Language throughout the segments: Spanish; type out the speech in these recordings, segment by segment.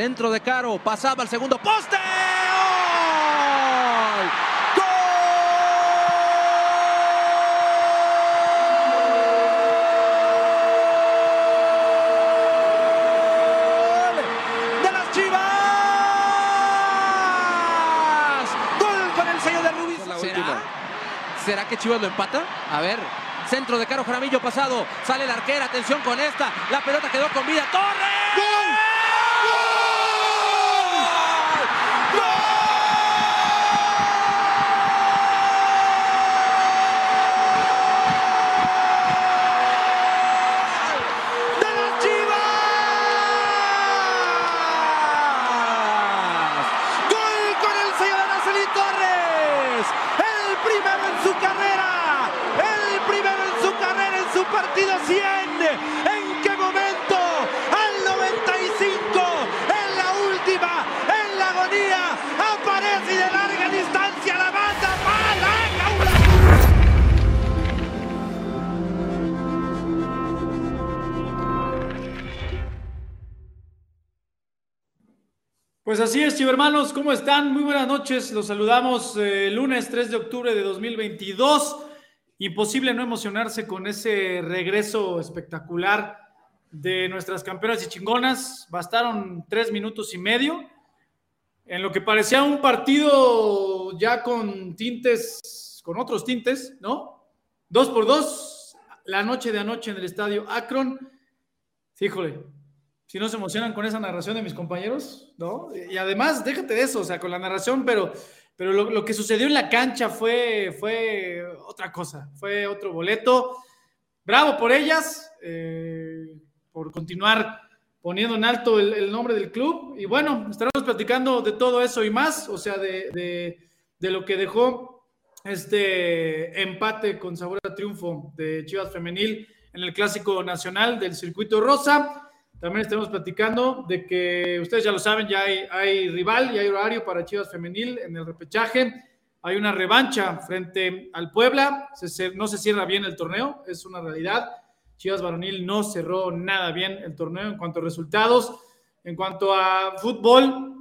Centro de Caro, pasaba al segundo poste. de las Chivas. Gol con el sello de Rubí. ¿Será? ¿Será que Chivas lo empata? A ver. Centro de Caro Jaramillo pasado. Sale el arquero. Atención con esta. La pelota quedó con vida. ¡Torres! ¡De Pues así es, chivermanos, ¿cómo están? Muy buenas noches, los saludamos eh, lunes 3 de octubre de 2022. Imposible no emocionarse con ese regreso espectacular de nuestras campeonas y chingonas. Bastaron tres minutos y medio en lo que parecía un partido ya con tintes, con otros tintes, ¿no? Dos por dos, la noche de anoche en el estadio Akron. Híjole, si no se emocionan con esa narración de mis compañeros, ¿no? Y además, déjate de eso, o sea, con la narración, pero, pero lo, que sucedió en la cancha fue, fue otra cosa, fue otro boleto. Bravo por ellas, eh, por continuar poniendo en alto el, el, nombre del club. Y bueno, estaremos platicando de todo eso y más, o sea, de, de, de lo que dejó este empate con sabor a triunfo de Chivas Femenil en el Clásico Nacional del Circuito Rosa. También estaremos platicando de que ustedes ya lo saben, ya hay, hay rival y hay horario para Chivas Femenil en el repechaje. Hay una revancha frente al Puebla. Se, no se cierra bien el torneo, es una realidad. Chivas Varonil no cerró nada bien el torneo en cuanto a resultados. En cuanto a fútbol,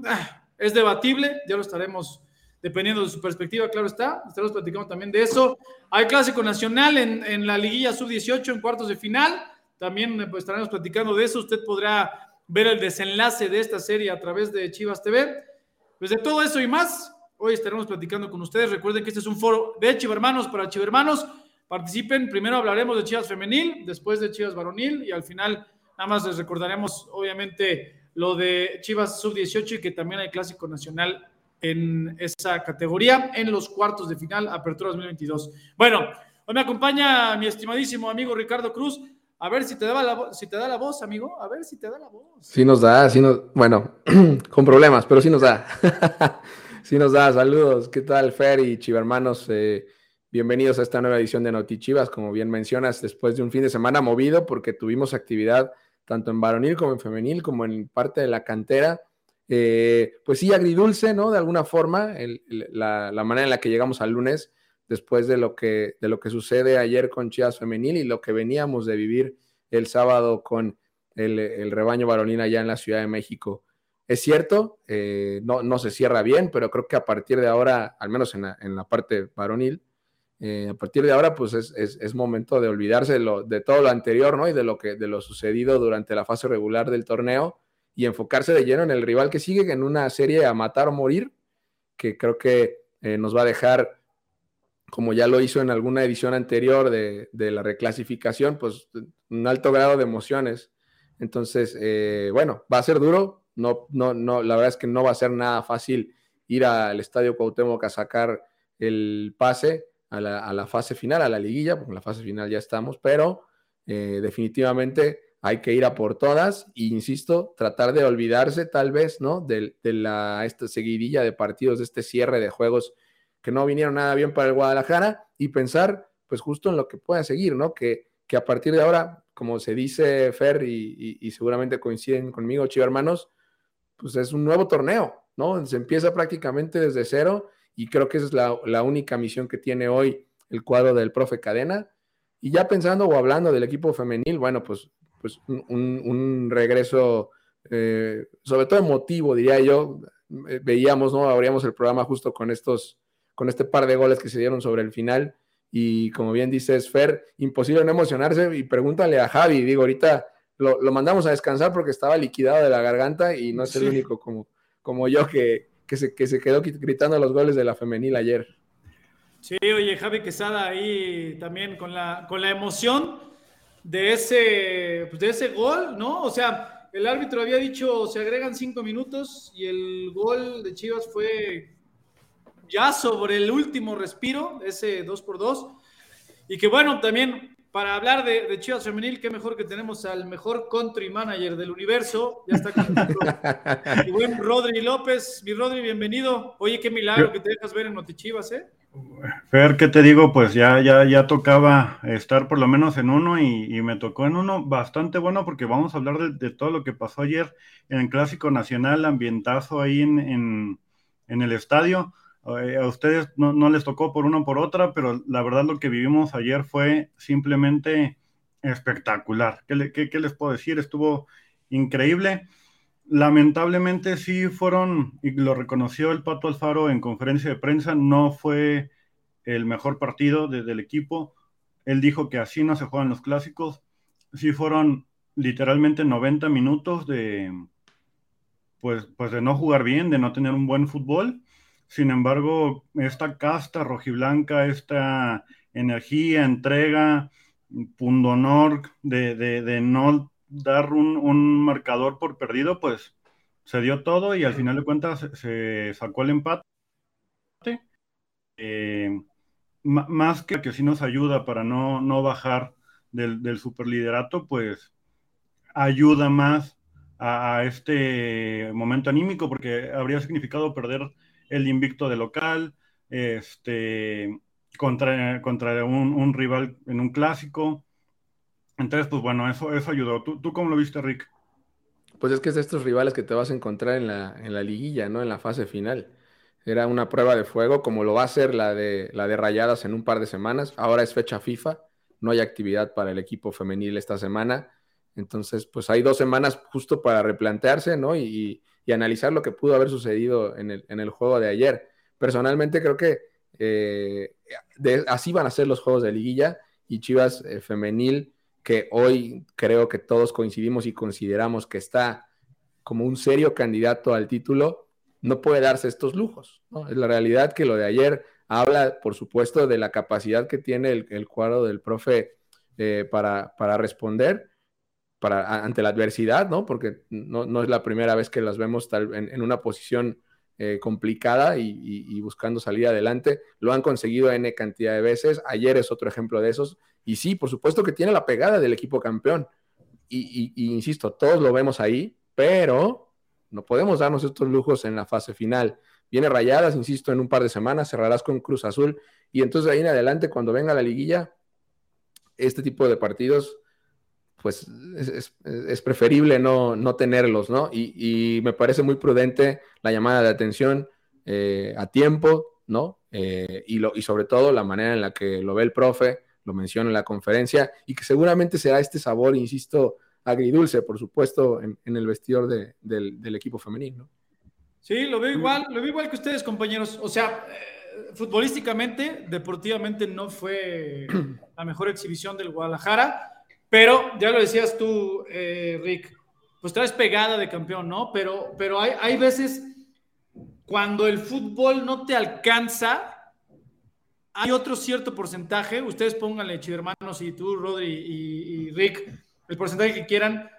es debatible, ya lo estaremos dependiendo de su perspectiva, claro está. Estaremos platicando también de eso. Hay clásico nacional en, en la liguilla sub-18 en cuartos de final. También pues, estaremos platicando de eso. Usted podrá ver el desenlace de esta serie a través de Chivas TV. Pues de todo eso y más, hoy estaremos platicando con ustedes. Recuerden que este es un foro de Chivermanos para Chivermanos. Participen. Primero hablaremos de Chivas Femenil, después de Chivas Varonil y al final nada más les recordaremos, obviamente, lo de Chivas Sub-18 y que también hay Clásico Nacional en esa categoría en los cuartos de final, Apertura 2022. Bueno, hoy me acompaña mi estimadísimo amigo Ricardo Cruz. A ver si te, da la, si te da la voz, amigo. A ver si te da la voz. Sí nos da, sí nos, bueno, con problemas, pero sí nos da. sí nos da. Saludos. ¿Qué tal, Fer y Chivermanos? Eh, bienvenidos a esta nueva edición de Noti Chivas. Como bien mencionas, después de un fin de semana movido, porque tuvimos actividad tanto en varonil como en femenil, como en parte de la cantera. Eh, pues sí, agridulce, ¿no? De alguna forma, la manera en la que llegamos al lunes después de lo que, de lo que sucede ayer con Chivas Femenil y lo que veníamos de vivir el sábado con el, el rebaño varonil allá en la Ciudad de México. Es cierto, eh, no, no, se cierra bien, pero creo que a partir de ahora, al menos en la, en la parte varonil, eh, a partir de ahora, pues es, es, es momento de olvidarse de, lo, de, todo lo anterior, ¿no? Y de lo, que, de lo sucedido durante la fase regular del torneo y enfocarse de lleno en el rival que sigue, en una serie a matar o morir, que creo que eh, nos va a dejar como ya lo hizo en alguna edición anterior de, de la reclasificación, pues un alto grado de emociones. Entonces, eh, bueno, va a ser duro. No, no, no, la verdad es que no va a ser nada fácil ir al Estadio Cuauhtémoc a sacar el pase a la, a la fase final, a la liguilla, porque en la fase final ya estamos, pero eh, definitivamente hay que ir a por todas e insisto, tratar de olvidarse tal vez, ¿no? De, de la esta seguidilla de partidos, de este cierre de juegos que no vinieron nada bien para el Guadalajara y pensar pues justo en lo que pueda seguir, ¿no? Que, que a partir de ahora, como se dice Fer y, seguramente coinciden conmigo, Chivo Hermanos, pues es un nuevo torneo, ¿no? Se empieza prácticamente desde cero y creo que esa es la, la única misión que tiene hoy el cuadro del profe Cadena. Y ya pensando o hablando del equipo femenil, bueno, pues, pues un, un, un regreso eh, sobre todo emotivo, diría yo. Eh, veíamos, ¿no? Abríamos el programa justo con estos, con este par de goles que se dieron sobre el final. Y como bien dices, Fer, imposible no emocionarse. Y pregúntale a Javi, digo, ahorita lo, mandamos a descansar porque estaba liquidado de la garganta y no es el único como, como yo que, que, se, que se quedó gritando los goles de la femenil ayer. Sí, oye, Javi Quesada ahí también con la, con la emoción de ese, pues, de ese gol, ¿no? O sea, el árbitro había dicho se agregan cinco minutos y el gol de Chivas fue ya sobre el último respiro, ese 2 por 2 Y que bueno, también para hablar de, Chivas Femenil, qué mejor que tenemos al mejor country manager del universo. Ya está con nosotros. buen Rodri López. Mi Rodri, bienvenido. Oye, qué milagro que te dejas ver en Notichivas, ¿eh? Fer, ¿qué te digo? Pues ya, ya, ya tocaba estar por lo menos en uno y, me tocó en uno bastante bueno porque vamos a hablar de, todo lo que pasó ayer en el Clásico Nacional, ambientazo ahí en, en, el estadio. Eh, a ustedes no, les tocó por una por otra, pero la verdad lo que vivimos ayer fue simplemente espectacular. ¿Qué, qué, qué les puedo decir? Estuvo increíble. Lamentablemente sí fueron, y lo reconoció el Pato Alfaro en conferencia de prensa, no fue el mejor partido del equipo. Él dijo que así no se juegan los clásicos. Sí fueron literalmente 90 minutos de, pues, pues de no jugar bien, de no tener un buen fútbol. Sin embargo, esta casta rojiblanca, esta energía, entrega, pundonor de, de, no dar un, marcador por perdido, pues se dio todo y al final de cuentas se, sacó el empate. Eh, más que que nos ayuda para no, no bajar del, del superliderato, pues ayuda más a, este momento anímico, porque habría significado perder el invicto de local, este, contra, contra un, un rival en un clásico. Entonces, pues bueno, eso, eso ayudó. ¿Tú, ¿Tú cómo lo viste, Rick? Pues es que es de estos rivales que te vas a encontrar en la, en la liguilla, ¿no? En la fase final. Era una prueba de fuego, como lo va a ser la de, la de Rayadas en un par de semanas. Ahora es fecha FIFA, no hay actividad para el equipo femenil esta semana. Entonces, pues hay dos semanas justo para replantearse, ¿no? Y, y analizar lo que pudo haber sucedido en el, en el juego de ayer. Personalmente creo que eh, así van a ser los juegos de liguilla y Chivas eh, femenil que hoy creo que todos coincidimos y consideramos que está como un serio candidato al título, no puede darse estos lujos. Es la realidad que lo de ayer habla, por supuesto, de la capacidad que tiene el, cuadro del profe eh, para, para, responder para, ante la adversidad, ¿no? porque no, es la primera vez que las vemos tal, en, una posición eh, complicada y, buscando salir adelante. Lo han conseguido N cantidad de veces. Ayer es otro ejemplo de esos. Y sí, por supuesto que tiene la pegada del equipo campeón. Y, insisto, todos lo vemos ahí, pero no podemos darnos estos lujos en la fase final. Viene rayadas, insisto, en un par de semanas, cerrarás con Cruz Azul. Y entonces ahí en adelante, cuando venga la liguilla, este tipo de partidos, pues es, preferible no, no, tenerlos, ¿no? Y, me parece muy prudente la llamada de atención eh, a tiempo, ¿no? Eh, y, lo, y sobre todo la manera en la que lo ve el profe, lo menciona en la conferencia, y que seguramente será este sabor, insisto, agridulce, por supuesto, en, el vestidor del, equipo femenino. Sí, lo veo igual, lo veo igual que ustedes, compañeros. O sea, eh, futbolísticamente, deportivamente no fue la mejor exhibición del Guadalajara, pero ya lo decías tú, eh, Rick, pues traes pegada de campeón, ¿no? Pero, pero hay, hay veces cuando el fútbol no te alcanza, hay otro cierto porcentaje, ustedes pónganle, hermanos, y tú, Rodri y, Rick, el porcentaje que quieran,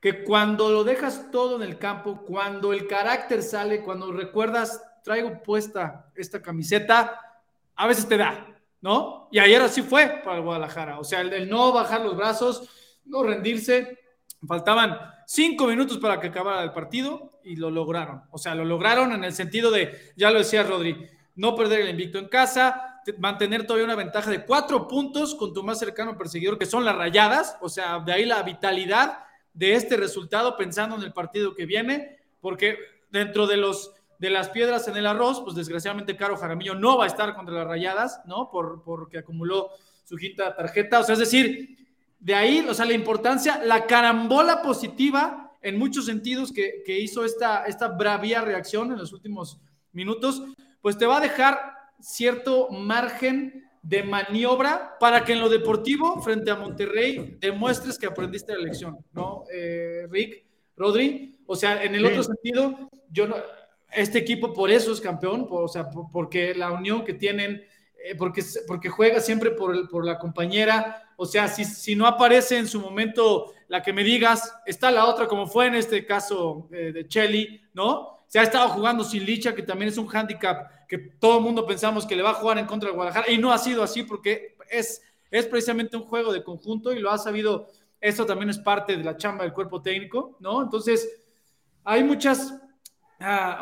que cuando lo dejas todo en el campo, cuando el carácter sale, cuando recuerdas, traigo puesta esta camiseta, a veces te da, ¿no? Y ayer así fue para el Guadalajara, o sea, el, no bajar los brazos, no rendirse, faltaban cinco minutos para que acabara el partido y lo lograron, o sea, lo lograron en el sentido de, ya lo decía Rodri, no perder el invicto en casa, mantener todavía una ventaja de cuatro puntos con tu más cercano perseguidor, que son las rayadas, o sea, de ahí la vitalidad de este resultado pensando en el partido que viene, porque dentro de los de las piedras en el arroz, pues desgraciadamente Caro Jaramillo no va a estar contra las rayadas, ¿no? Por, porque acumuló su quinta tarjeta, o sea, es decir, de ahí, o sea, la importancia, la carambola positiva en muchos sentidos que, hizo esta, esta bravía reacción en los últimos minutos, pues te va a dejar cierto margen de maniobra para que en lo deportivo, frente a Monterrey, demuestres que aprendiste la lección, ¿no, eh, Rick, Rodri? O sea, en el otro sentido, yo no, este equipo por eso es campeón, o sea, porque la unión que tienen, eh, porque, porque juega siempre por, por la compañera, o sea, si, si, no aparece en su momento la que me digas, está la otra, como fue en este caso eh, de Chelly, ¿no? Se ha estado jugando sin Licha, que también es un hándicap que todo el mundo pensamos que le va a jugar en contra de Guadalajara, y no ha sido así porque es, es precisamente un juego de conjunto y lo ha sabido, eso también es parte de la chamba del cuerpo técnico, ¿no? Entonces, hay muchas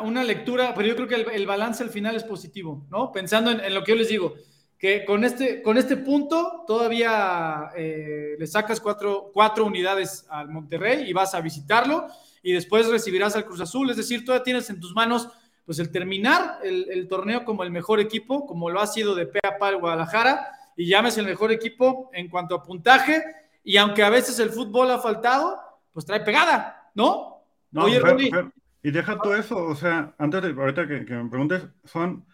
una lectura, pero yo creo que el, balance al final es positivo, ¿no? Pensando en, lo que yo les digo, que con este, con este punto todavía eh, le sacas cuatro, cuatro unidades al Monterrey y vas a visitarlo y después recibirás al Cruz Azul, es decir, todavía tienes en tus manos pues el terminar el, torneo como el mejor equipo, como lo ha sido de pe a pa el Guadalajara, y llames el mejor equipo en cuanto a puntaje, y aunque a veces el fútbol ha faltado, pues trae pegada, ¿no? no Oye, y deja todo eso, o sea, antes de ahorita que, me preguntes, son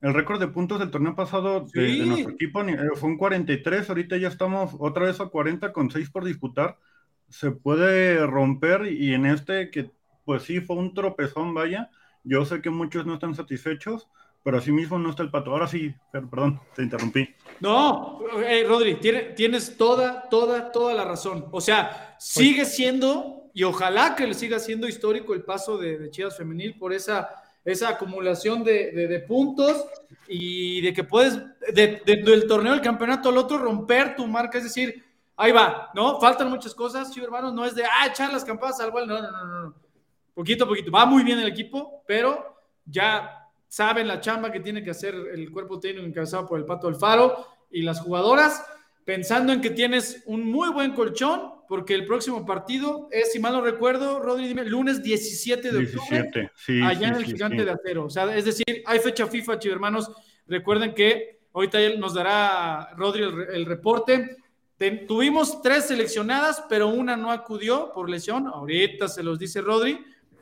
el récord de puntos del torneo pasado de, nuestro equipo eh, fue un 43, ahorita ya estamos otra vez a 40 con 6 por disputar. Se puede romper y en este que pues sí fue un tropezón, vaya. Yo sé que muchos no están satisfechos, pero así mismo no está el pato. Ahora sí, perdón, te interrumpí. No, eh, Rodri, tienes toda, toda, toda la razón. O sea, sigue siendo y ojalá que le siga siendo histórico el paso de, Chivas Femenil por esa, esa acumulación de, puntos y de que puedes, del torneo del campeonato al otro, romper tu marca, es decir, ahí va, ¿no? Faltan muchas cosas, sí, hermanos, no es de, ah, echar las campanas al no, no, no, no, poquito a poquito, va muy bien el equipo, pero ya saben la chamba que tiene que hacer el cuerpo técnico encabezado por el Pato Alfaro y las jugadoras, pensando en que tienes un muy buen colchón, porque el próximo partido es, si mal no recuerdo, Rodri, dime, lunes 17 de octubre, allá en el Gigante de Acero. O sea, es decir, hay fecha FIFA, hermanos. Recuerden que ahorita nos dará Rodri el, reporte. tuvimos tres seleccionadas, pero una no acudió por lesión. Ahorita se los dice Rodri.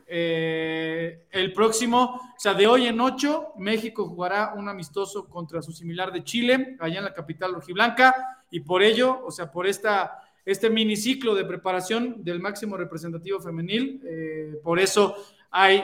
Eh, el próximo, o sea, de hoy en ocho, México jugará un amistoso contra su similar de Chile, allá en la capital rojiblanca, y por ello, o sea, por esta, este miniciclo de preparación del máximo representativo femenil, eh, por eso hay,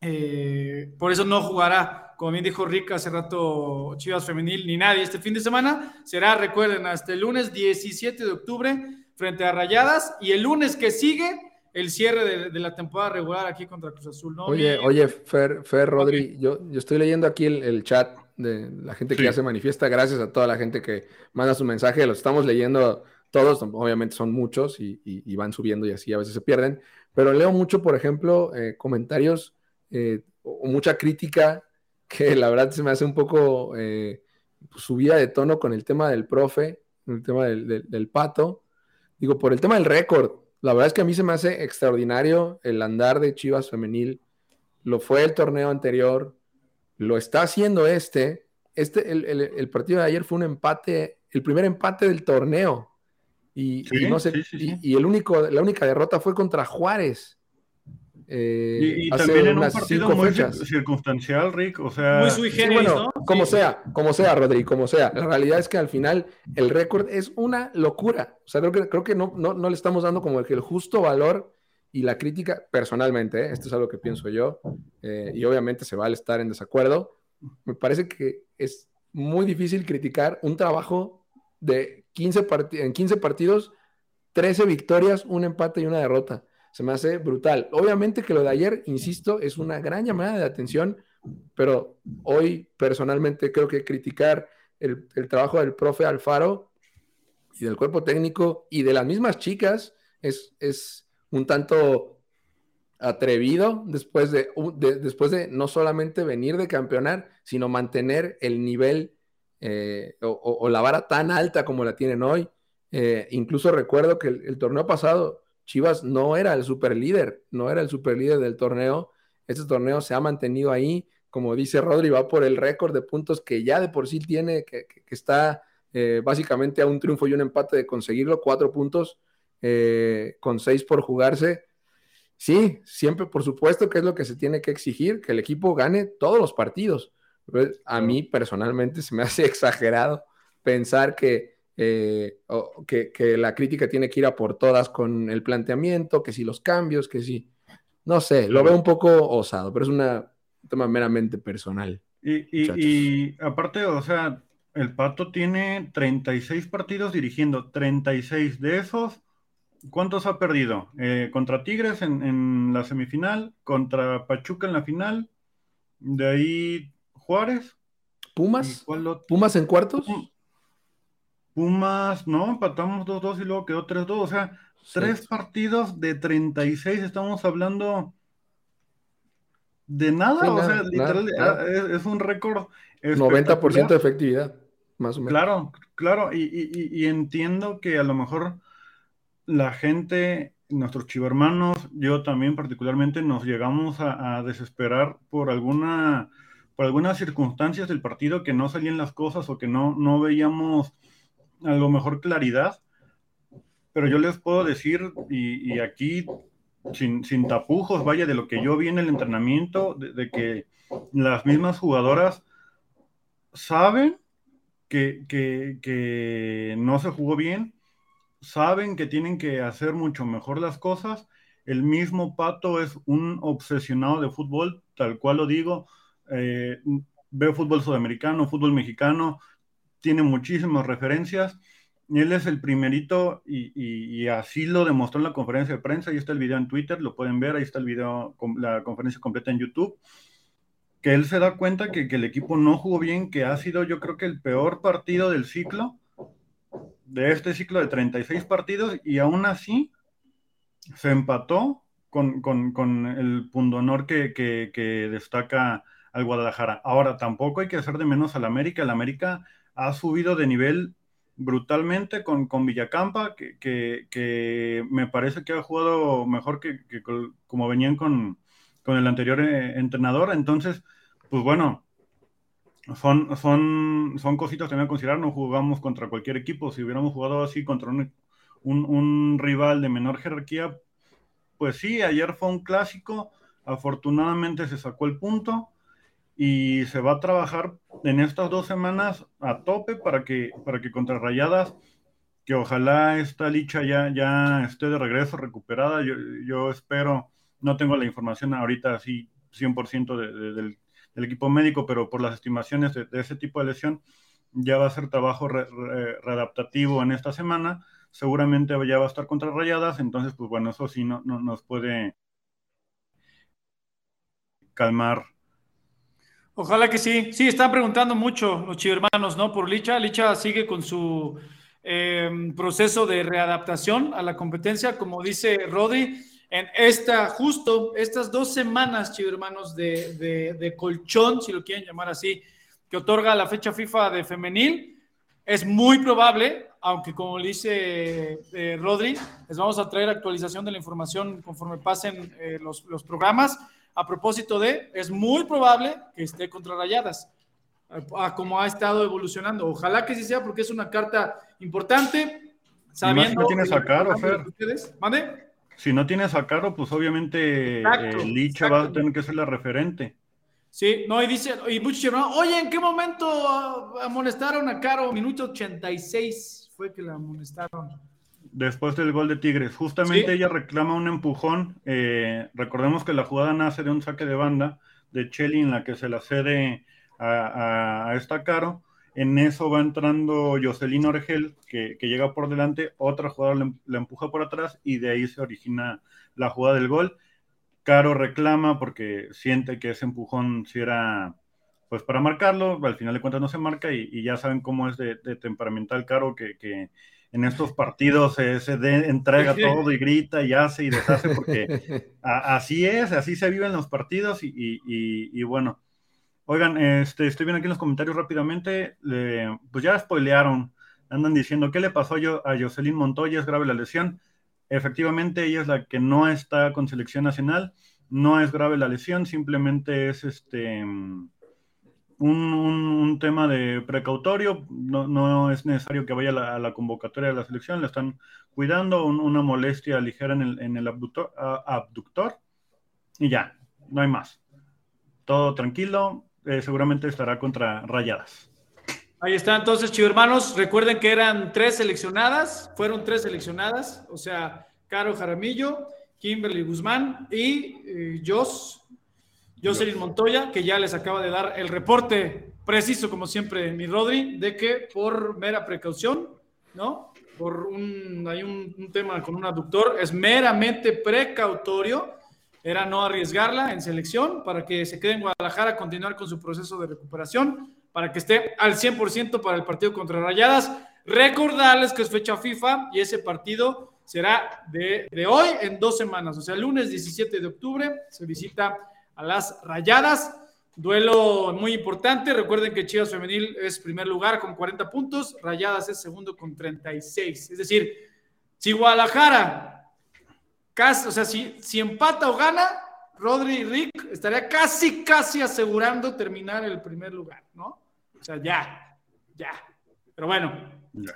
eh, por eso no jugará, como bien dijo Rick hace rato, Chivas Femenil, ni nadie este fin de semana, será, recuerden, hasta el lunes 17 de octubre frente a Rayadas, y el lunes que sigue el cierre de, la temporada regular aquí contra Cruz Azul, ¿no? Oye, oye, Fer, Fer Rodri, yo, yo estoy leyendo aquí el, chat de la gente que ya se manifiesta. Gracias a toda la gente que manda su mensaje. Los estamos leyendo todos, obviamente son muchos y, van subiendo y así a veces se pierden. Pero leo mucho, por ejemplo, eh, comentarios eh, o mucha crítica que la verdad se me hace un poco eh, subida de tono con el tema del profe, el tema del pato. Digo, por el tema del récord la verdad es que a mí se me hace extraordinario el andar de Chivas femenil. Lo fue el torneo anterior, lo está haciendo este. Este, el, partido de ayer fue un empate, el primer empate del torneo. Y, no sé, y, el único, la única derrota fue contra Juárez. Eh, y, también en un partido muy circunstancial, Rick, o sea... Muy sui bueno, Como sea, como sea, Rodrigo, como sea. La realidad es que al final el récord es una locura. O sea, creo que, creo que no, no, le estamos dando como el, el justo valor y la crítica, personalmente, ¿eh? esto es algo que pienso yo, eh, y obviamente se va a estar en desacuerdo, me parece que es muy difícil criticar un trabajo de 15 en 15 partidos, 13 victorias, un empate y una derrota se me hace brutal. Obviamente que lo de ayer, insisto, es una gran llamada de atención, pero hoy personalmente creo que criticar el, trabajo del profe Alfaro y del cuerpo técnico y de las mismas chicas es, es un tanto atrevido después de, después de no solamente venir de campeonar, sino mantener el nivel eh, o, la vara tan alta como la tienen hoy. Eh, incluso recuerdo que el, torneo pasado Chivas no era el super líder, no era el super líder del torneo. Este torneo se ha mantenido ahí, como dice Rodri, va por el récord de puntos que ya de por sí tiene, que, está eh, básicamente a un triunfo y un empate de conseguirlo, cuatro puntos con seis por jugarse. sí, siempre, por supuesto que es lo que se tiene que exigir, que el equipo gane todos los partidos. A mí personalmente se me hace exagerado pensar que, eh, que, que, la crítica tiene que ir a por todas con el planteamiento, que si los cambios, que si, no sé, lo veo un poco osado, pero es una, un tema meramente personal. Y, y, aparte, o sea, el Pato tiene 36 partidos dirigiendo, 36 de esos. ¿Cuántos ha perdido? Eh, contra Tigres en, en, la semifinal, contra Pachuca en la final, de ahí Juárez. ¿Pumas? ¿Pumas en cuartos? Pumas, no, empatamos 2-2 y luego quedó 3-2. O sea, tres partidos de 36, estamos hablando de nada. o sea, literal, ah, Es, un récord. 90% de efectividad, más o menos. Claro, claro, y, entiendo que a lo mejor la gente, nuestros chivermanos, yo también particularmente, nos llegamos a desesperar por alguna por algunas circunstancias del partido que no salían las cosas o que no, no veíamos a lo mejor claridad. Pero yo les puedo decir, y, aquí sin, sin, tapujos, vaya, de lo que yo vi en el entrenamiento, de, que las mismas jugadoras saben que, que, que, no se jugó bien, saben que tienen que hacer mucho mejor las cosas. El mismo Pato es un obsesionado de fútbol, tal cual lo digo, eh, ve fútbol sudamericano, fútbol mexicano, tiene muchísimas referencias. Él es el primerito y, así lo demostró en la conferencia de prensa. Ahí está el video en Twitter, lo pueden ver. Ahí está el video, la conferencia completa en YouTube. Que él se da cuenta que, que el equipo no jugó bien, que ha sido, yo creo que el peor partido del ciclo, de este ciclo de 36 partidos, y aún así se empató con, el pundonor que, que destaca al Guadalajara. Ahora, tampoco hay que hacer de menos al América. El América ha subido de nivel brutalmente con, con Villacampa, que, que, me parece que ha jugado mejor que, como venían con, con el anterior eh, entrenador. Entonces, pues bueno, son, son, son cositas también a considerar. No jugamos contra cualquier equipo. Si hubiéramos jugado así contra un, un, un rival de menor jerarquía, pues sí, ayer fue un clásico. Afortunadamente se sacó el punto y se va a trabajar en estas dos semanas a tope para que, para que contra Rayadas, que ojalá esta licha ya, ya esté de regreso recuperada. Yo, yo espero, no tengo la información ahorita así 100% del, equipo médico, pero por las estimaciones de, ese tipo de lesión, ya va a ser trabajo readaptativo en esta semana. Seguramente ya va a estar contra Rayadas, entonces, pues bueno, eso sí no, no nos puede calmar Ojalá que sí. Sí, están preguntando mucho los chivermanos, ¿no? Por Licha. Licha sigue con su em, proceso de readaptación a la competencia, como dice Rodri. En esta, justo estas dos semanas, chivermanos, de, de, de colchón, si lo quieren llamar así, que otorga la fecha FIFA de femenil, es muy probable, aunque como dice eh, Rodri, les vamos a traer actualización de la información conforme pasen eh, los, los programas a propósito de, es muy probable que esté contra Rayadas, a, como ha estado evolucionando. Ojalá que sí sea, porque es una carta importante. Sabiendo si no tienes a Caro, Fer. Si no tienes a Caro, pues obviamente eh, Licha va a tener que ser la referente. Sí, no, y dice, y muchos oye, ¿en qué momento amonestaron a Caro? Minuto 86 fue que la amonestaron después del gol de Tigres. Justamente ella reclama un empujón. Eh, recordemos que la jugada nace de un saque de banda de Chelly en la que se la cede a, esta Caro. En eso va entrando Jocelyn Orgel, que, llega por delante, otra jugadora la empuja por atrás y de ahí se origina la jugada del gol. Caro reclama porque siente que ese empujón si era pues para marcarlo, al final de cuentas no se marca y, ya saben cómo es de, temperamental Caro que, que en estos partidos se, entrega todo y grita y hace y deshace, porque así es, así se viven los partidos y, bueno. Oigan, este, estoy viendo aquí en los comentarios rápidamente, pues ya spoilearon, andan diciendo, ¿qué le pasó a Jocelyn Montoya? ¿Es grave la lesión? Efectivamente, ella es la que no está con selección nacional, no es grave la lesión, simplemente es este un, tema de precautorio, no, es necesario que vaya a la, convocatoria de la selección, le están cuidando, una molestia ligera en el, en el abductor, abductor, y ya, no hay más. Todo tranquilo, eh, seguramente estará contra Rayadas. Ahí está, entonces, chicos hermanos, recuerden que eran tres seleccionadas, fueron tres seleccionadas, o sea, Caro Jaramillo, Kimberly Guzmán y eh, Jos Jocelyn Montoya, que ya les acaba de dar el reporte preciso, como siempre, mi Rodri, de que por mera precaución, ¿no? Por un, hay un, tema con un aductor, es meramente precautorio, era no arriesgarla en selección para que se quede en Guadalajara continuar con su proceso de recuperación, para que esté al 100% para el partido contra Rayadas. Recordarles que es fecha FIFA y ese partido será de, de hoy en dos semanas, o sea, lunes 17 de octubre se visita a las Rayadas. Duelo muy importante. Recuerden que Chivas Femenil es primer lugar con 40 puntos, Rayadas es segundo con 36. Es decir, si Guadalajara, casi, o sea, si, si empata o gana, Rodri y Rick estaría casi, casi asegurando terminar el primer lugar, ¿no? O sea, ya, ya. Pero bueno,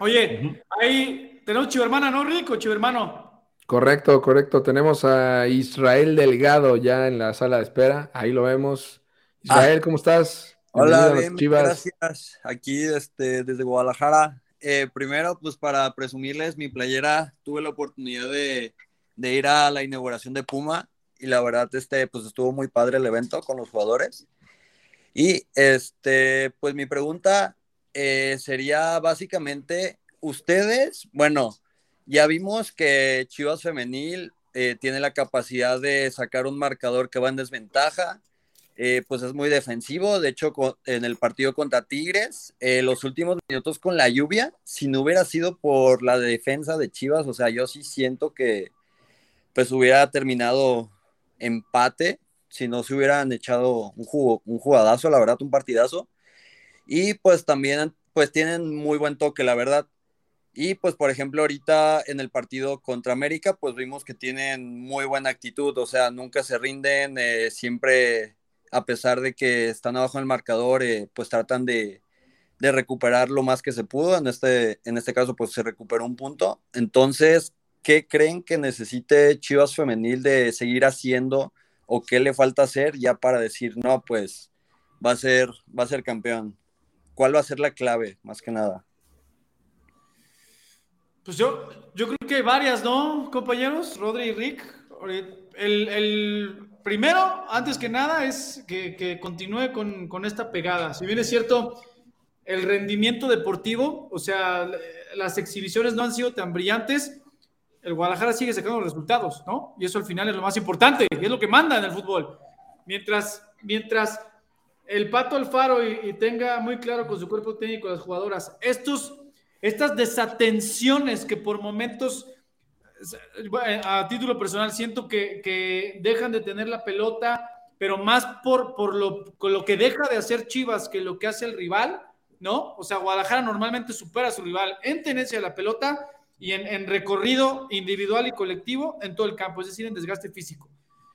oye, ahí tenemos Chivermana, ¿no, Rick? O Chivermano. Correcto, correcto. Tenemos a Israel Delgado ya en la sala de espera. Ahí lo vemos. Israel, ¿cómo estás? Hola, bien, gracias. Aquí este, desde Guadalajara. Eh, primero, pues para presumirles mi playera, tuve la oportunidad de, ir a la inauguración de Puma y la verdad, este, pues estuvo muy padre el evento con los jugadores. Y este, pues mi pregunta eh, sería básicamente, ustedes, bueno, ya vimos que Chivas Femenil eh, tiene la capacidad de sacar un marcador que va en desventaja. Eh, pues es muy defensivo. De hecho, en el partido contra Tigres, eh, los últimos minutos con la lluvia, si no hubiera sido por la defensa de Chivas, o sea, yo sí siento que pues hubiera terminado empate si no se hubieran echado un, jugo, un jugadazo, la verdad, un partidazo. Y pues también, pues tienen muy buen toque, la verdad. Y pues, por ejemplo, ahorita en el partido contra América, pues vimos que tienen muy buena actitud, o sea, nunca se rinden, eh, siempre, a pesar de que están abajo en el marcador, eh, pues tratan de, recuperar lo más que se pudo. En este, en este caso, pues se recuperó un punto. Entonces, ¿qué creen que necesite Chivas Femenil de seguir haciendo o qué le falta hacer ya para decir, no, pues va a ser, va a ser campeón? ¿Cuál va a ser la clave, más que nada? Pues yo, yo creo que hay varias, ¿no, compañeros? Rodri y Rick. El, primero, antes que nada, es que, continúe con, esta pegada. Si bien es cierto, el rendimiento deportivo, o sea, las exhibiciones no han sido tan brillantes, el Guadalajara sigue sacando resultados, ¿no? Y eso al final es lo más importante, y es lo que manda en el fútbol. Mientras, mientras el Pato Alfaro y, y tenga muy claro con su cuerpo técnico las jugadoras, estos estas desatenciones que por momentos, a título personal, siento que, dejan de tener la pelota, pero más por, por lo, lo que deja de hacer Chivas que lo que hace el rival, ¿no? O sea, Guadalajara normalmente supera a su rival en tenencia de la pelota y en, recorrido individual y colectivo en todo el campo, es decir, en desgaste físico.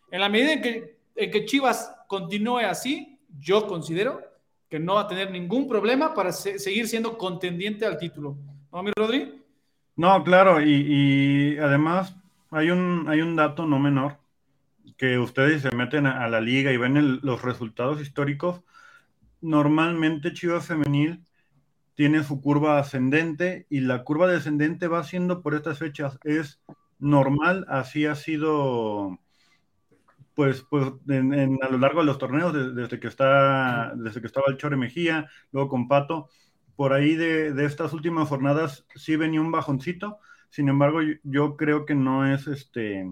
En la medida en que, en que Chivas continúe así, yo considero que no va a tener ningún problema para seguir siendo contendiente al título. ¿No, mi Rodri? No, claro, y, además hay un, hay un dato no menor, que ustedes se meten a, la liga y ven los resultados históricos, normalmente Chivas Femenil tiene su curva ascendente y la curva descendente va siendo por estas fechas. Es normal, así ha sido pues, pues en, a lo largo de los torneos, desde, que está, desde que estaba el Chore Mejía, luego con Pato, por ahí de, de, estas últimas jornadas sí venía un bajoncito, sin embargo yo, creo que no es este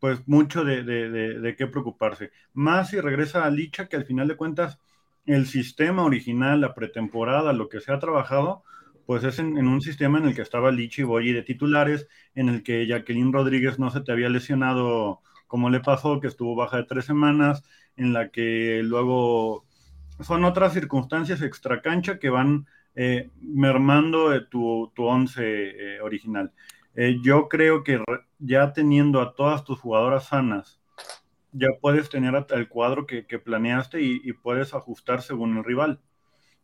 pues mucho de, de, qué preocuparse. Más si regresa a Licha, que al final de cuentas el sistema original, la pretemporada, lo que se ha trabajado, pues es en, en, un sistema en el que estaba Licha y Boyi de titulares, en el que Jacqueline Rodríguez no se te había lesionado como le pasó, que estuvo baja de tres semanas, en la que luego son otras circunstancias extracancha que van eh, mermando eh, tu, tu, once eh, original. yo creo que ya teniendo a todas tus jugadoras sanas, ya puedes tener el cuadro que, planeaste y, puedes ajustar según el rival.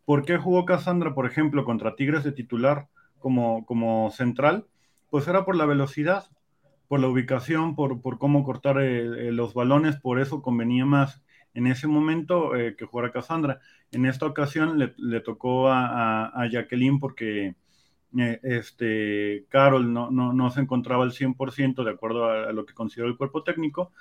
¿Por qué jugó Cassandra, por ejemplo, contra Tigres de titular como, como central? Pues era por la velocidad, por la ubicación, por, por cómo cortar eh, eh, los balones, por eso convenía más en ese momento eh, que jugara Cassandra. En esta ocasión le, tocó a, Jacqueline porque este, Carol no, no, se encontraba al 100% de acuerdo a, lo que consideró el cuerpo técnico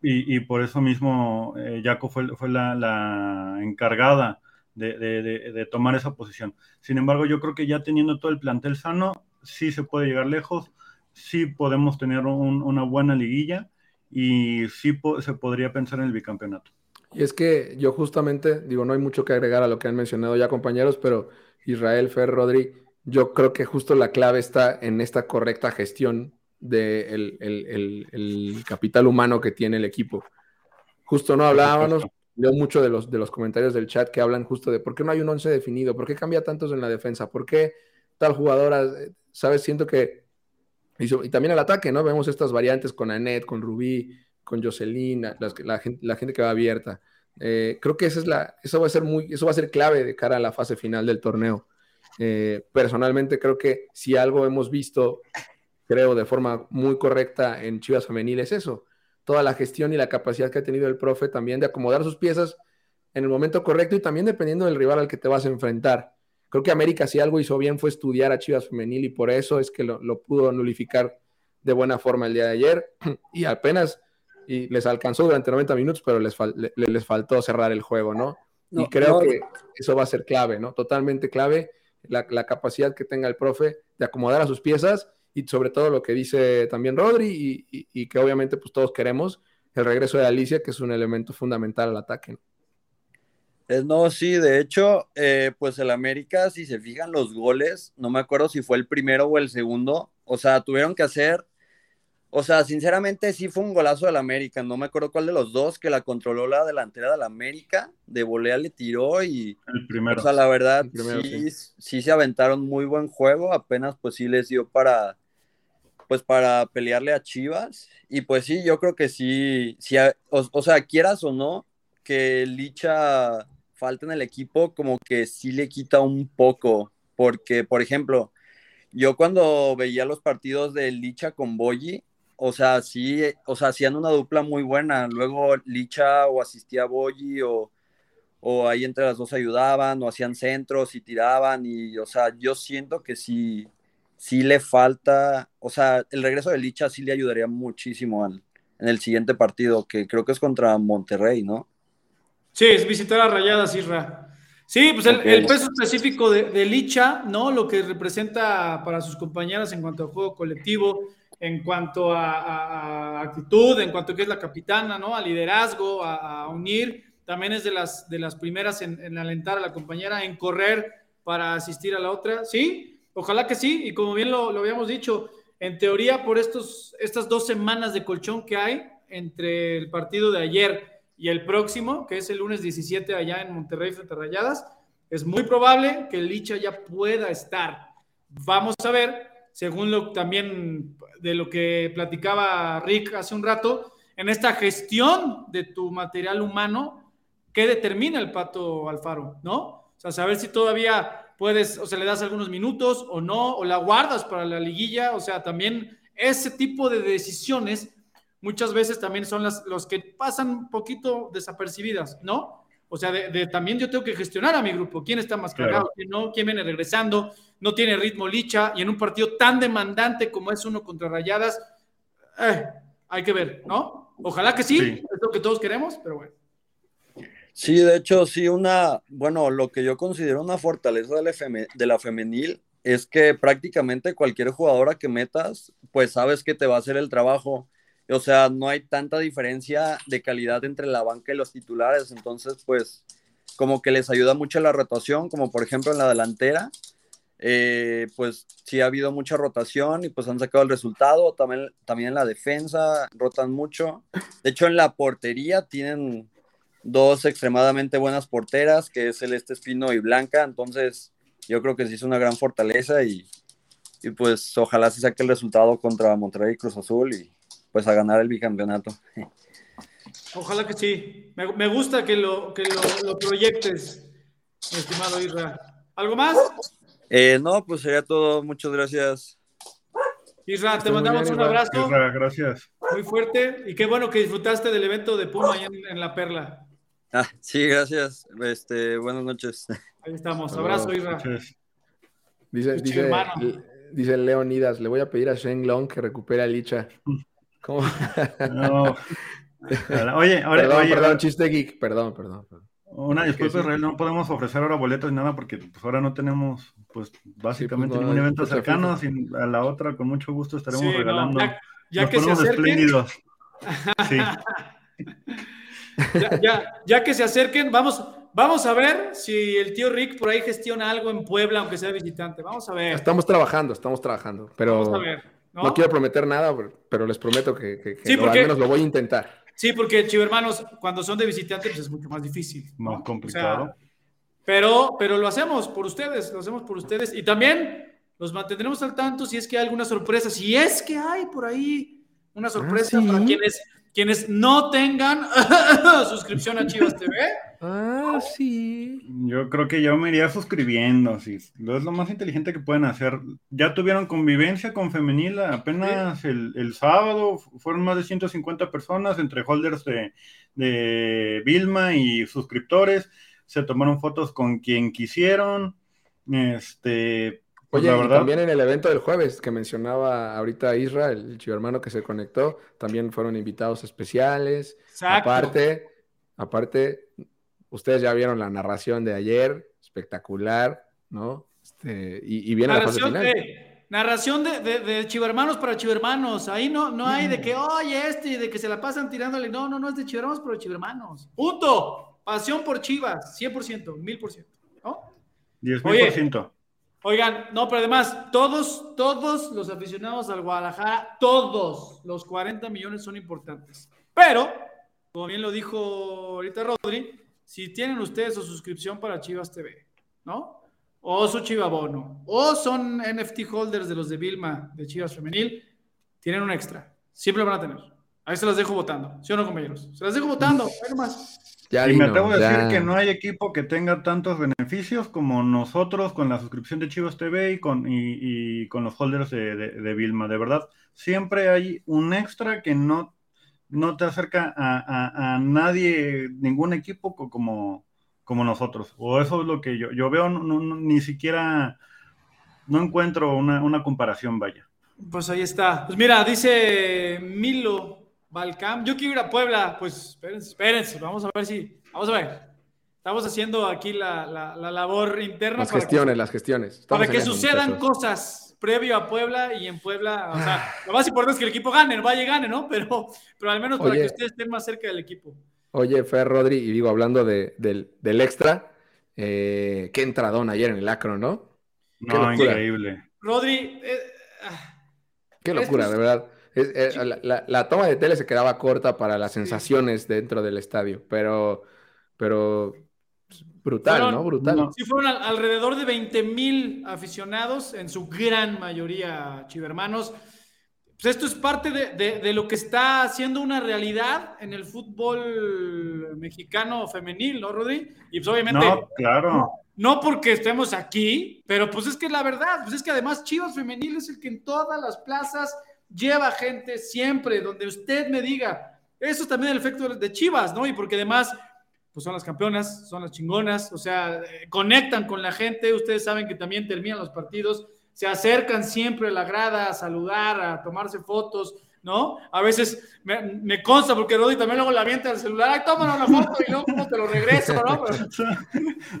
y, por eso mismo Jaco fue, fue la, encargada de, de, tomar esa posición. Sin embargo, yo creo que ya teniendo todo el plantel sano, sí se puede llegar lejos, sí podemos tener una buena liguilla y sí se podría pensar en el bicampeonato. Y es que yo justamente, digo, no hay mucho que agregar a lo que han mencionado ya compañeros, pero Israel, Fer, Rodri, yo creo que justo la clave está en esta correcta gestión del de el, capital humano que tiene el equipo. Justo no hablábamos, leo mucho de los, de los comentarios del chat que hablan justo de por qué no hay un once definido, por qué cambia tantos en la defensa, por qué tal jugadora, ¿sabes? Siento que, y, también el ataque, ¿no? Vemos estas variantes con Annette, con Rubí, con Jocelyn, la, gente, que va abierta. Eh, creo que esa es la, eso va a ser muy, eso va a ser clave de cara a la fase final del torneo. Eh, personalmente creo que si algo hemos visto, creo de forma muy correcta en Chivas Femenil es eso, toda la gestión y la capacidad que ha tenido el profe también de acomodar sus piezas en el momento correcto y también dependiendo del rival al que te vas a enfrentar. Creo que América si algo hizo bien fue estudiar a Chivas Femenil y por eso es que lo, pudo nulificar de buena forma el día de ayer y apenas y les alcanzó durante 90 minutos, pero les, les faltó cerrar el juego, ¿no? y creo que eso va a ser clave, ¿no? Totalmente clave la, capacidad que tenga el profe de acomodar a sus piezas y sobre todo lo que dice también Rodri y, que obviamente pues todos queremos, el regreso de Alicia, que es un elemento fundamental al ataque. ¿no? No, sí, de hecho, eh, pues el América, si se fijan los goles, no me acuerdo si fue el primero o el segundo, o sea, tuvieron que hacer, o sea, sinceramente sí fue un golazo del América, no me acuerdo cuál de los dos que la controló la delantera del América, de volea le tiró y, el primero. o sea, la verdad, sí, sí. se aventaron muy buen juego, apenas pues sí les dio para, pues para pelearle a Chivas, y pues sí, yo creo que sí, sí o, o sea, quieras o no, que Licha falta en el equipo como que sí le quita un poco, porque, por ejemplo, yo cuando veía los partidos de Licha con Boyi, o sea, sí, o sea, hacían una dupla muy buena. Luego Licha o asistía a Boyi o, o ahí entre las dos ayudaban o hacían centros y tiraban y, o sea, yo siento que sí, sí le falta, o sea, el regreso de Licha sí le ayudaría muchísimo en el siguiente partido, que creo que es contra Monterrey, ¿no? Sí, es visitar a Rayadas, Isra. Sí, pues el, peso específico de, Licha, ¿no? Lo que representa para sus compañeras en cuanto a juego colectivo, en cuanto a, actitud, en cuanto a que es la capitana, ¿no? A liderazgo, a, unir. También es de las, de las primeras en, alentar a la compañera, en correr para asistir a la otra. Sí, ojalá que sí. Y como bien lo, lo habíamos dicho, en teoría, por estos, estas dos semanas de colchón que hay entre el partido de ayer y el próximo, que es el lunes 17 allá en Monterrey frente a Rayadas, es muy probable que Licha ya pueda estar. Vamos a ver, según lo también de lo que platicaba Rick hace un rato, en esta gestión de tu material humano, ¿qué determina el Pato Alfaro? ¿No? O sea, saber si todavía puedes, o sea, le das algunos minutos o no, o la guardas para la liguilla, o sea, también ese tipo de decisiones muchas veces también son las, los que pasan un poquito desapercibidas, ¿no? O sea, de, también yo tengo que gestionar a mi grupo, quién está más cargado, quién no, quién viene regresando, no tiene ritmo licha, y en un partido tan demandante como es uno contra Rayadas, eh, hay que ver, ¿no? Ojalá que sí, es lo que todos queremos, pero bueno. Sí, de hecho, sí, una, bueno, lo que yo considero una fortaleza de la, de la femenil es que prácticamente cualquier jugadora que metas, pues sabes que te va a hacer el trabajo o sea, no hay tanta diferencia de calidad entre la banca y los titulares, entonces pues como que les ayuda mucho la rotación, como por ejemplo en la delantera, eh, pues sí ha habido mucha rotación y pues han sacado el resultado, también, también en la defensa rotan mucho, de hecho en la portería tienen dos extremadamente buenas porteras, que es Celeste Espino y Blanca, entonces yo creo que sí es una gran fortaleza y, y pues ojalá se saque el resultado contra Monterrey y Cruz Azul y, pues a ganar el bicampeonato. Ojalá que sí. Me, gusta que lo, que lo, proyectes, mi estimado Isra. ¿Algo más? Eh, no, pues sería todo. Muchas gracias. Isra, te mandamos un abrazo. Isra, gracias. Muy fuerte. Y qué bueno que disfrutaste del evento de Puma en, en, La Perla. Ah, sí, gracias. Este, buenas noches. Ahí estamos. Abrazo, Isra. Dice, dice, dice Leonidas, le voy a pedir a Shen Long que recupere a Licha. ¿Cómo? No. Oye, ahora, perdón, oye, perdón, chiste geek, perdón, perdón. Una disculpa, Israel, no podemos ofrecer ahora boletos ni nada porque pues ahora no tenemos, pues básicamente pues, no, ningún evento cercano. Sin, a la otra, con mucho gusto estaremos Sí, no, regalando. ya- ya Nos que se acerquen. espléndidos. Sí. Ya, ya, ya que se acerquen, vamos, vamos a ver si el tío Rick por ahí gestiona algo en Puebla, aunque sea visitante. Vamos a ver. Estamos trabajando, estamos trabajando, pero Vamos a ver. ¿No? no quiero prometer nada, pero les prometo que, que- que Sí, lo- porque- al menos lo voy a intentar. Sí, porque chivermanos, cuando son de visitante, pues es mucho más difícil. ¿no? Más complicado. O sea, pero, pero lo hacemos por ustedes, lo hacemos por ustedes. Y también los mantendremos al tanto si es que hay alguna sorpresa, si es que hay por ahí una sorpresa Ah, ¿sí? para quienes, quienes no tengan suscripción a Chivas TV. Ah, sí. Yo creo que yo me iría suscribiendo, sí. Lo es lo más inteligente que pueden hacer. Ya tuvieron convivencia con femenil apenas el, el sábado, fueron más de 150 personas entre holders de, de Vilma y suscriptores. Se tomaron fotos con quien quisieron. Este, pues, Oye, la y verdad, también en el evento del jueves que mencionaba ahorita Isra, el chivermano que se conectó, también fueron invitados especiales. Exacto. Aparte, aparte, ustedes ya vieron la narración de ayer, espectacular, ¿no? Este, y, y viene la fase narración final. de, narración de, de, de chivermanos para chivermanos. Ahí no, no hay de que, oye, este, y de que se la pasan tirándole. No, no, no es de chivermanos, pero de chivermanos. Punto. Pasión por Chivas, 100%, 1000%. ¿no? 10.000%. Oigan, no, pero además, todos, todos los aficionados al Guadalajara, todos los 40 millones son importantes. Pero, como bien lo dijo ahorita Rodri, si tienen ustedes su suscripción para Chivas TV, ¿no? O su Chivabono, o son NFT holders de los de Vilma, de Chivas Femenil, tienen un extra. Siempre lo van a tener. Ahí se las dejo votando, ¿sí o no, compañeros? Se las dejo votando. Ya Y me atrevo a decir ya. que no hay equipo que tenga tantos beneficios como nosotros con la suscripción de Chivas TV y con, y, y con los holders de, de- de Vilma. De verdad, siempre hay un extra que no, no te acerca a, a- a nadie, ningún equipo co- como, como nosotros. O eso es lo que yo, yo veo, no- no- ni siquiera, no encuentro una, una comparación, vaya. Pues ahí está. Pues mira, dice Milo Balcam. Yo quiero ir a Puebla. Pues espérense, espérense. Vamos a ver si. Vamos a ver. Estamos haciendo aquí la, la- la labor interna Las para gestiones, que, las gestiones. para que sucedan muchachos. cosas previo a Puebla y en Puebla. O sea, lo más importante es que el equipo gane, el Valle gane, ¿no? Pero, pero al menos para Oye. que ustedes estén más cerca del equipo. Oye, Fer, Rodri, y digo, hablando de- del, del extra, eh, qué entradón ayer en el Acro, ¿no? Qué No, locura. increíble. Rodri, eh, ah, Qué locura, es- de verdad. Es- eh, la, la- la toma de tele se quedaba corta para las sensaciones dentro del estadio, pero, pero brutal, Fueron- ¿no? Brutal. no. Sí, fueron al- alrededor de 20 mil aficionados, en su gran mayoría chivermanos. Pues esto es parte de, de- de lo que está haciendo una realidad en el fútbol mexicano femenil, ¿no, Rodri? Y pues obviamente, no, No, claro. porque estemos aquí, pero pues es que la verdad, pues es que además Chivas Femenil es el que en todas las plazas lleva gente siempre, donde usted me diga. Eso es también el efecto de Chivas, ¿no? Y porque además pues son las campeonas, son las chingonas, o sea, eh, conectan con la gente, ustedes saben que también terminan los partidos, se acercan siempre a la grada a saludar, a tomarse fotos, ¿no? A veces me, me consta, porque Rodri también luego la avienta el celular, ay, tómanos la foto y luego te lo regreso, ¿no? Pero-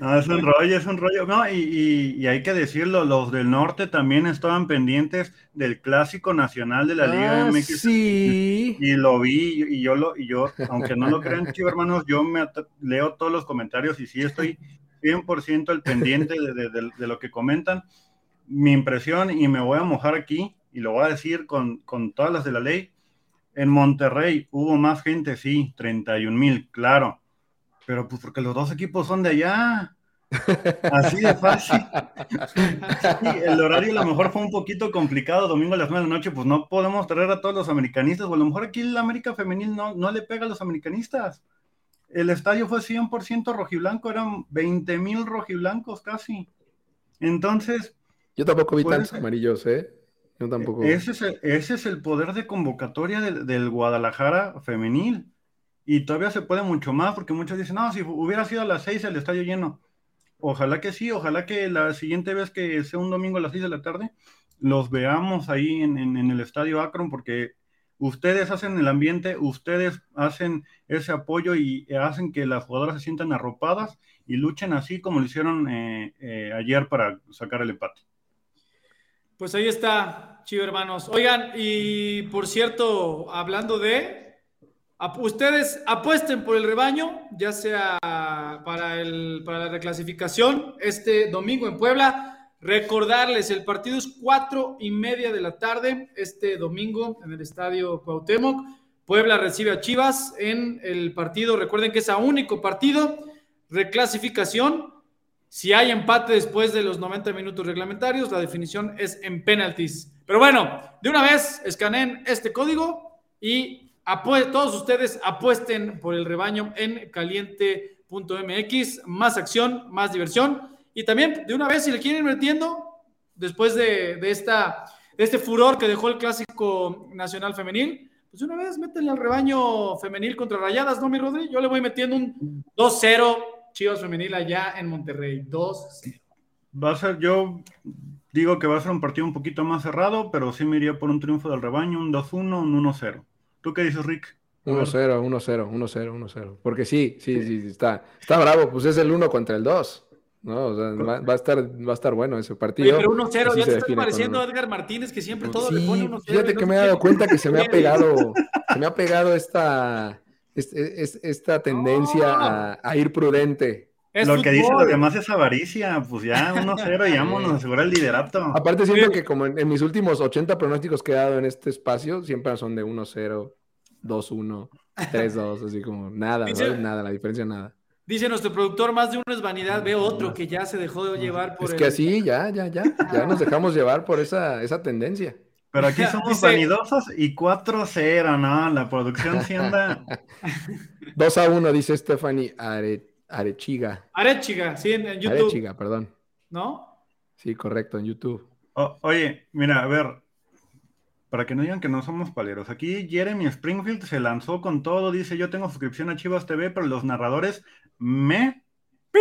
No, es un rollo, es un rollo. No, y, y- y hay que decirlo, los del norte también estaban pendientes del clásico nacional de la Liga Ah, MX. sí. Y lo vi, y yo lo, y yo, aunque no lo crean, chicos hermanos, yo me leo todos los comentarios y sí estoy 100% al pendiente de, de- de- de lo que comentan. Mi impresión, y me voy a mojar aquí, y lo voy a decir con, con todas las de la ley, en Monterrey hubo más gente, sí, 31 mil, claro, pero pues porque los dos equipos son de allá. Así de fácil. el horario a lo mejor fue un poquito complicado, domingo a las 9 de la noche, pues no podemos traer a todos los americanistas, o a lo mejor aquí la América Femenil no, no le pega a los americanistas. El estadio fue 100% rojiblanco, eran 20 mil rojiblancos casi. Entonces... Yo tampoco vi tantos amarillos, ¿eh? Ese es el, ese es el poder de convocatoria del, Guadalajara femenil. Y todavía se puede mucho más, porque muchos dicen, no, si hubiera sido a las 6 el estadio lleno. Ojalá que sí, ojalá que la siguiente vez que sea un domingo a las 6 de la tarde, los veamos ahí en, en, el estadio Akron, porque ustedes hacen el ambiente, ustedes hacen ese apoyo y hacen que las jugadoras se sientan arropadas y luchen así como lo hicieron eh, eh, ayer para sacar el empate. Pues ahí está, chivo hermanos. Oigan, y por cierto, hablando de, Ustedes apuesten por el rebaño, ya sea para, el, para la reclasificación este domingo en Puebla. Recordarles, el partido es cuatro y media de la tarde este domingo en el estadio Cuauhtémoc. Puebla recibe a Chivas en el partido. Recuerden que es a único partido. Reclasificación. Si hay empate después de los 90 minutos reglamentarios, la definición es en penalties. Pero bueno, de una vez escaneen este código y todos ustedes apuesten por el rebaño en caliente.mx. Más acción, más diversión. Y también, de una vez, si le quieren ir metiendo, después de, esta, de este furor que dejó el clásico nacional femenil, pues una vez métanle al rebaño femenil contra Rayadas, ¿no, mi Rodri? Yo le voy metiendo un 2-0 Chivas femenil allá en Monterrey. 2 Va a ser, yo digo que va a ser un partido un poquito más cerrado, pero sí me iría por un triunfo del rebaño, un 2-1, un 1-0. ¿Tú qué dices, Rick? 1-0, 1-0, 1-0, 1-0. Porque sí, sí, sí, está, está bravo. Pues es el 1 contra el 2. ¿no? O sea, va, a estar, va a estar bueno ese partido. pero 1-0, ya te está pareciendo a Edgar Martínez, que siempre todo le pone 1-0. Fíjate que me he dado cuenta que se me ha pegado, se me ha pegado esta, esta, tendencia a, a, ir prudente. Lo que dice lo demás es avaricia, pues ya 1-0 y vámonos a asegurar el liderato. Aparte siento que como en, mis últimos 80 pronósticos que he dado en este espacio, siempre son de 1-0, 2-1, 3-2, así como nada, ¿no? nada, la diferencia nada. Dice nuestro productor, más de uno es vanidad, ve otro que ya se dejó de llevar por Es que así, ya, ya, ya, ya nos dejamos llevar por esa, esa tendencia. Pero aquí somos vanidosos y 4-0, ¿no? La producción sí anda... 2 1, dice Stephanie Aret. Arechiga. Arechiga, sí, en, YouTube. Arechiga, perdón. ¿No? Sí, correcto, en YouTube. oye, mira, a ver, para que no digan que no somos paleros. Aquí Jeremy Springfield se lanzó con todo, dice, yo tengo suscripción a Chivas TV, pero los narradores me... Pip,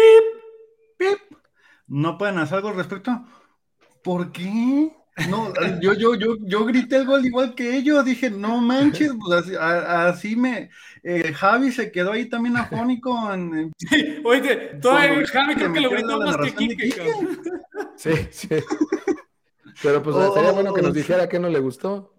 pip. ¿No pueden hacer algo al respecto? ¿Por qué? No, yo, yo, yo, yo grité el gol igual que ellos, dije, no manches, pues así, me. Eh, Javi se quedó ahí también afónico. En, sí, oye, todavía Javi creo que lo gritó más que Kike. Sí, sí. Pero pues sería bueno que nos oh, dijera que no le gustó.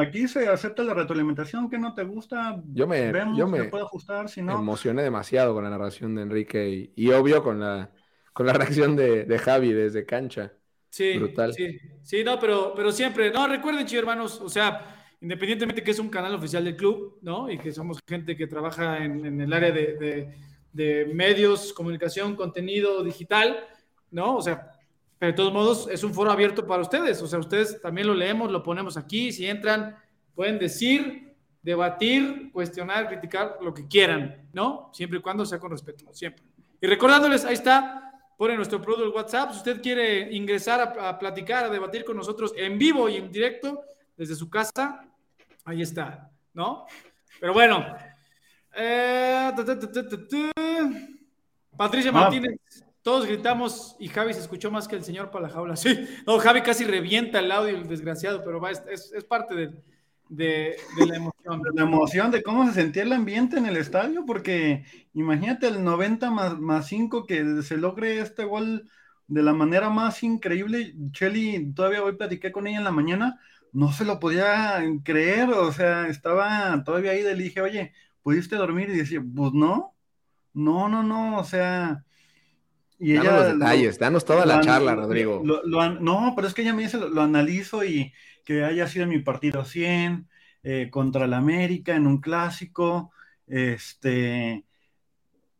Aquí se acepta la retroalimentación, que no te gusta. Yo me, yo me puede ajustar, si no. emocioné demasiado con la narración de Enrique y, obvio con la, con la reacción de, de Javi desde cancha. Sí, Brutal. sí, sí, no, pero, pero siempre, no, recuerden, chicos hermanos, o sea, independientemente que es un canal oficial del club, ¿no? Y que somos gente que trabaja en, el área de, de, medios, comunicación, contenido digital, ¿no? O sea, pero de todos modos es un foro abierto para ustedes, o sea, ustedes también lo leemos, lo ponemos aquí, si entran, pueden decir, debatir, cuestionar, criticar, lo que quieran, ¿no? Siempre y cuando sea con respeto, siempre. Y recordándoles, ahí está pone nuestro producto el WhatsApp. Si usted quiere ingresar a, platicar, a debatir con nosotros en vivo y en directo desde su casa, ahí está, ¿no? Pero bueno. Eh, Patricia ah. Martínez, todos gritamos y Javi se escuchó más que el señor para la jaula. Sí, no, Javi casi revienta el audio, el desgraciado, pero va, es, es parte del de, la emoción. De la emoción de cómo se sentía el ambiente en el estadio, porque imagínate el 90 más, más 5 que se logre este gol de la manera más increíble. Shelly, todavía hoy platiqué con ella en la mañana, no se lo podía creer, o sea, estaba todavía ahí, le dije, oye, ¿pudiste dormir? Y decía, pues no, no, no, no, o sea... Y danos ella, los detalles, danos toda la charla, Rodrigo. no, pero es que ella me dice, lo analizo y que haya sido mi partido 100 eh, contra el América en un clásico, este,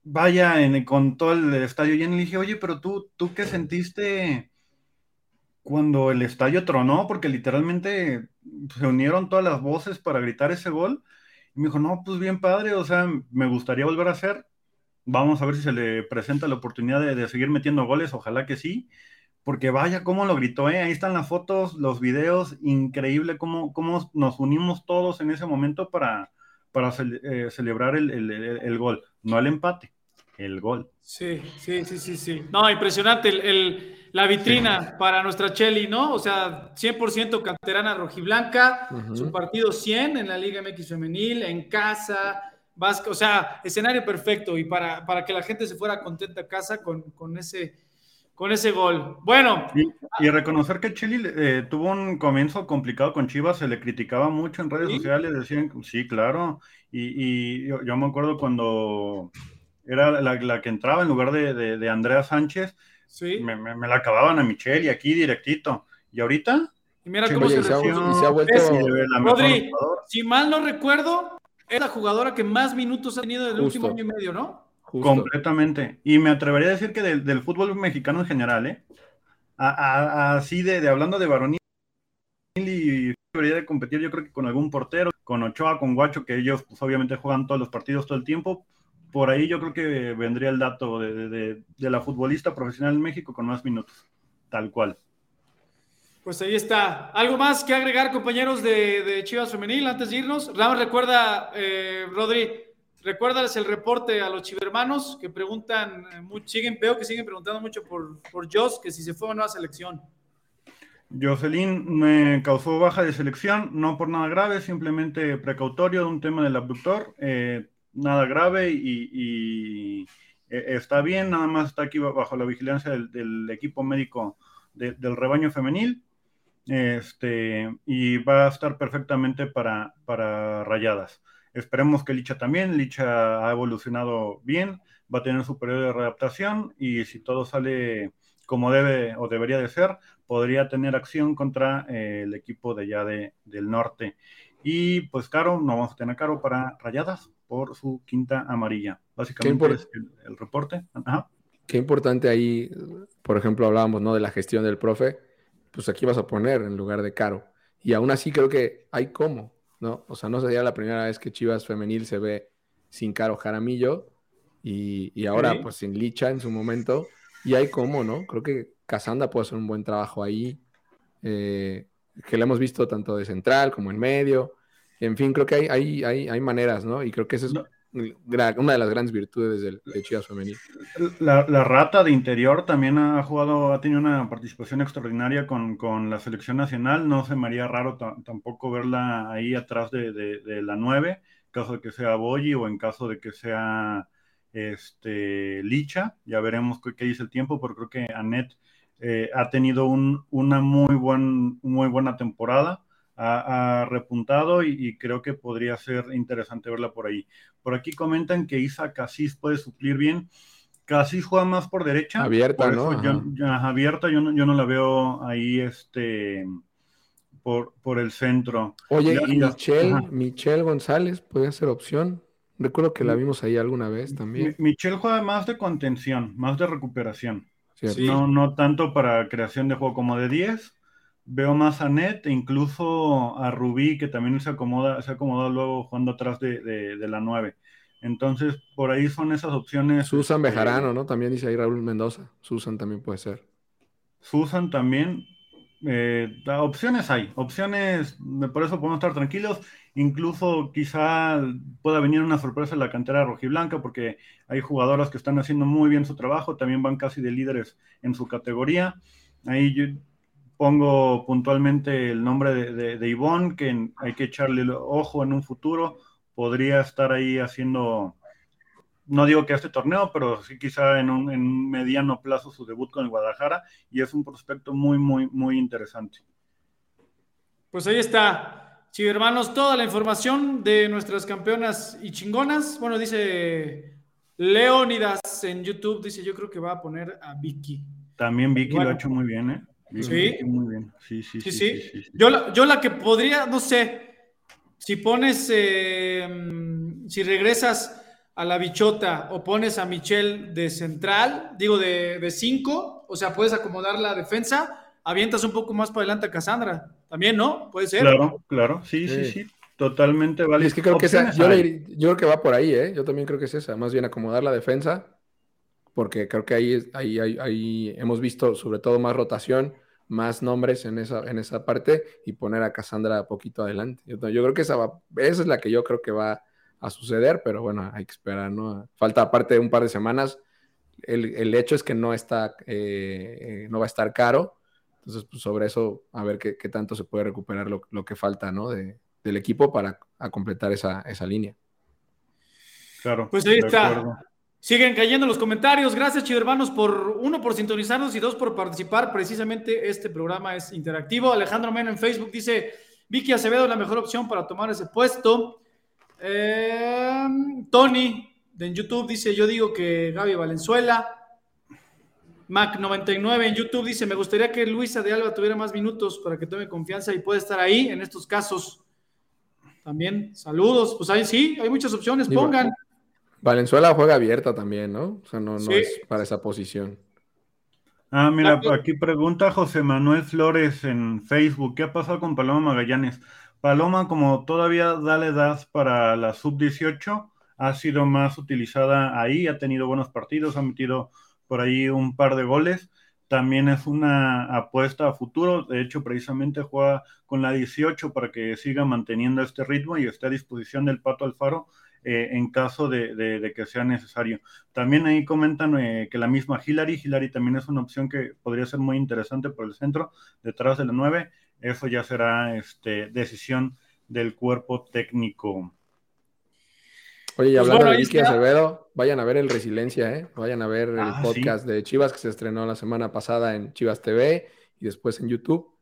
vaya en, con todo el estadio lleno. Le dije, oye, pero tú, ¿tú qué sentiste cuando el estadio tronó? Porque literalmente se unieron todas las voces para gritar ese gol. Y me dijo, no, pues bien padre, o sea, me gustaría volver a hacer. Vamos a ver si se le presenta la oportunidad de, seguir metiendo goles, ojalá que sí. Porque vaya cómo lo gritó, ¿eh? ahí están las fotos, los videos, increíble cómo, cómo nos unimos todos en ese momento para, para eh, celebrar el, el, gol, no el empate, el gol. Sí, sí, sí, sí, sí. No, impresionante el, la vitrina para nuestra Cheli, ¿no? O sea, 100% canterana rojiblanca, su partido 100 en la Liga MX femenil, en casa, o sea, escenario perfecto y para, para que la gente se fuera contenta a casa con, con ese con ese gol. Bueno. Y, reconocer que Chile eh, tuvo un comienzo complicado con Chivas, se le criticaba mucho en redes sociales, decían, sí, claro, y, yo, me acuerdo cuando era la, que entraba en lugar de, Andrea Sánchez, sí. me, la acababan a Michelle y aquí directito. ¿Y ahorita? Y mira cómo se, se, ha, vuelto Rodri, si mal no recuerdo, es la jugadora que más minutos ha tenido en el último año y medio, ¿no? Completamente. Y me atrevería a decir que del, fútbol mexicano en general, ¿eh? así de, hablando de varonil y debería de competir yo creo que con algún portero, con Ochoa, con Guacho, que ellos pues, obviamente juegan todos los partidos todo el tiempo. Por ahí yo creo que vendría el dato de, la futbolista profesional en México con más minutos, tal cual. Pues ahí está. ¿Algo más que agregar, compañeros de, Chivas Femenil, antes de irnos? Ramos, recuerda, eh, Rodri, Recuérdales el reporte a los chivermanos que preguntan, eh, siguen, veo que siguen preguntando mucho por, por Joss, que si se fue o no selección. Jocelyn me causó baja de selección, no por nada grave, simplemente precautorio de un tema del abductor, eh, nada grave y, eh, está bien, nada más está aquí bajo la vigilancia del, equipo médico del rebaño femenil este, y va a estar perfectamente para, para rayadas. Esperemos que Licha también. Licha ha evolucionado bien, va a tener su periodo de readaptación y si todo sale como debe o debería de ser, podría tener acción contra eh, el equipo de allá de, del norte. Y pues Caro, no vamos a tener Caro para Rayadas por su quinta amarilla. Básicamente es el, reporte. Qué importante ahí, por ejemplo, hablábamos ¿no? de la gestión del profe, pues aquí vas a poner en lugar de Caro. Y aún así creo que hay cómo. ¿No? O sea, no sería la primera vez que Chivas Femenil se ve sin Caro Jaramillo y, ahora pues sin Licha en su momento. Y hay cómo, ¿no? Creo que Casanda puede hacer un buen trabajo ahí, eh, que lo hemos visto tanto de central como en medio. En fin, creo que hay, hay, hay, hay maneras, ¿no? Y creo que esa es una de las grandes virtudes del, de Chivas Femenil. La, rata de interior también ha jugado, ha tenido una participación extraordinaria con, la selección nacional. No se me haría raro tampoco verla ahí atrás de, la 9, en caso de que sea Boyi o en caso de que sea este, Licha. Ya veremos qué, dice el tiempo, pero creo que Anet eh, ha tenido una muy, buen, muy buena temporada ha, repuntado y, creo que podría ser interesante verla por ahí. Por aquí comentan que Isa Casís puede suplir bien. Casís juega más por derecha. Abierta, ¿no? Yo, abierta, yo no, yo no la veo ahí este por, por el centro. Oye, y Michelle, Michelle González puede ser opción. Recuerdo que la vimos ahí alguna vez también. Michelle juega más de contención, más de recuperación. No, no tanto para creación de juego como de 10 veo más a Net e incluso a Rubí, que también se acomoda, se ha acomodado luego jugando atrás de, la 9. Entonces, por ahí son esas opciones. Susan este, Bejarano, ¿no? También dice ahí Raúl Mendoza. Susan también puede ser. Susan también. Eh, opciones hay, opciones, por eso podemos estar tranquilos. Incluso quizá pueda venir una sorpresa en la cantera rojiblanca, porque hay jugadoras que están haciendo muy bien su trabajo, también van casi de líderes en su categoría. Ahí yo, pongo puntualmente el nombre de, de, Ivonne, que hay que echarle ojo en un futuro, podría estar ahí haciendo, no digo que este torneo, pero sí quizá en un, mediano plazo su debut con el Guadalajara, y es un prospecto muy, muy, muy interesante. Pues ahí está, sí, hermanos, toda la información de nuestras campeonas y chingonas. Bueno, dice Leonidas en YouTube, dice yo creo que va a poner a Vicky. También Vicky lo ha hecho muy bien, ¿eh? Sí. Muy bien. Sí, sí, sí. sí, Yo, la, yo la que podría, no sé, si pones, eh, si regresas a la bichota o pones a Michel de central, digo de 5, o sea, puedes acomodar la defensa, avientas un poco más para adelante a Cassandra. También, ¿no? Puede ser. Claro, claro, sí, sí, sí. Totalmente vale. Es que creo que yo, creo que va por ahí, ¿eh? Yo también creo que es esa. Más bien acomodar la defensa, porque creo que ahí, ahí, ahí, ahí hemos visto sobre todo más rotación, más nombres en esa, en esa parte y poner a Cassandra poquito adelante. Yo, creo que esa, va, esa es la que yo creo que va a suceder, pero bueno, hay que esperar, ¿no? Falta aparte de un par de semanas. El, el hecho es que no está, eh, no va a estar caro. Entonces, pues sobre eso, a ver qué, qué tanto se puede recuperar lo, lo que falta, ¿no? De, del equipo para completar esa, esa, línea. Claro. Pues ahí está. Siguen cayendo los comentarios. Gracias, hermanos, por uno, por sintonizarnos y dos, por participar. Precisamente este programa es interactivo. Alejandro Mena en Facebook dice: Vicky Acevedo, la mejor opción para tomar ese puesto. Eh, Tony en YouTube dice: Yo digo que Gaby Valenzuela. Mac99 en YouTube dice: Me gustaría que Luisa de Alba tuviera más minutos para que tome confianza y pueda estar ahí en estos casos. También, saludos. Pues ahí sí, hay muchas opciones, pongan. Valenzuela juega abierta también, ¿no? O sea, no, no es para esa posición. Ah, mira, aquí pregunta José Manuel Flores en Facebook, ¿qué ha pasado con Paloma Magallanes? Paloma, como todavía da la edad para la sub-18, ha sido más utilizada ahí, ha tenido buenos partidos, ha metido por ahí un par de goles también es una apuesta a futuro. De hecho, precisamente juega con la 18 para que siga manteniendo este ritmo y esté a disposición del Pato Alfaro eh, en caso de, que sea necesario. También ahí comentan eh, que la misma Hillary, Hillary también es una opción que podría ser muy interesante por el centro, detrás de la 9. Eso ya será este, decisión del cuerpo técnico. Oye, y pues hablando de Vicky Acevedo, vayan a ver el Resiliencia, ¿eh? Vayan a ver el ah, podcast de Chivas que se estrenó la semana pasada en Chivas TV y después en YouTube.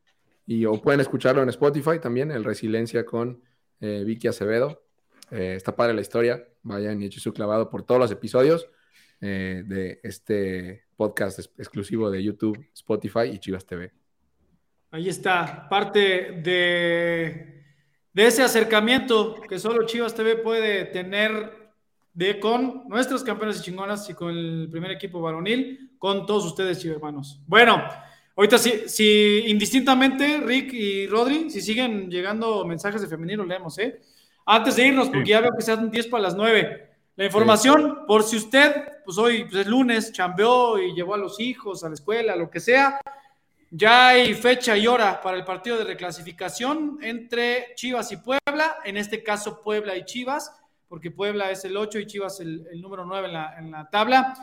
Y o pueden escucharlo en Spotify también, el Resiliencia con eh, Vicky Acevedo. Eh, está padre la historia. Vayan y echen su clavado por todos los episodios eh, de este podcast exclusivo de YouTube, Spotify y Chivas TV. Ahí está, parte de de ese acercamiento que solo Chivas TV puede tener de con nuestros campeones y chingonas y con el primer equipo varonil, con todos ustedes, hermanos. Bueno, ahorita sí, si indistintamente, Rick y Rodri, si siguen llegando mensajes de femenino, leemos, ¿eh? Antes de irnos, porque ya veo que sean 10 para las 9. La información, por si usted, pues hoy pues es lunes, chambeó y llevó a los hijos a la escuela, lo que sea, ya hay fecha y hora para el partido de reclasificación entre Chivas y Puebla, en este caso Puebla y Chivas, porque Puebla es el 8 y Chivas el, número 9 en la, en la, tabla.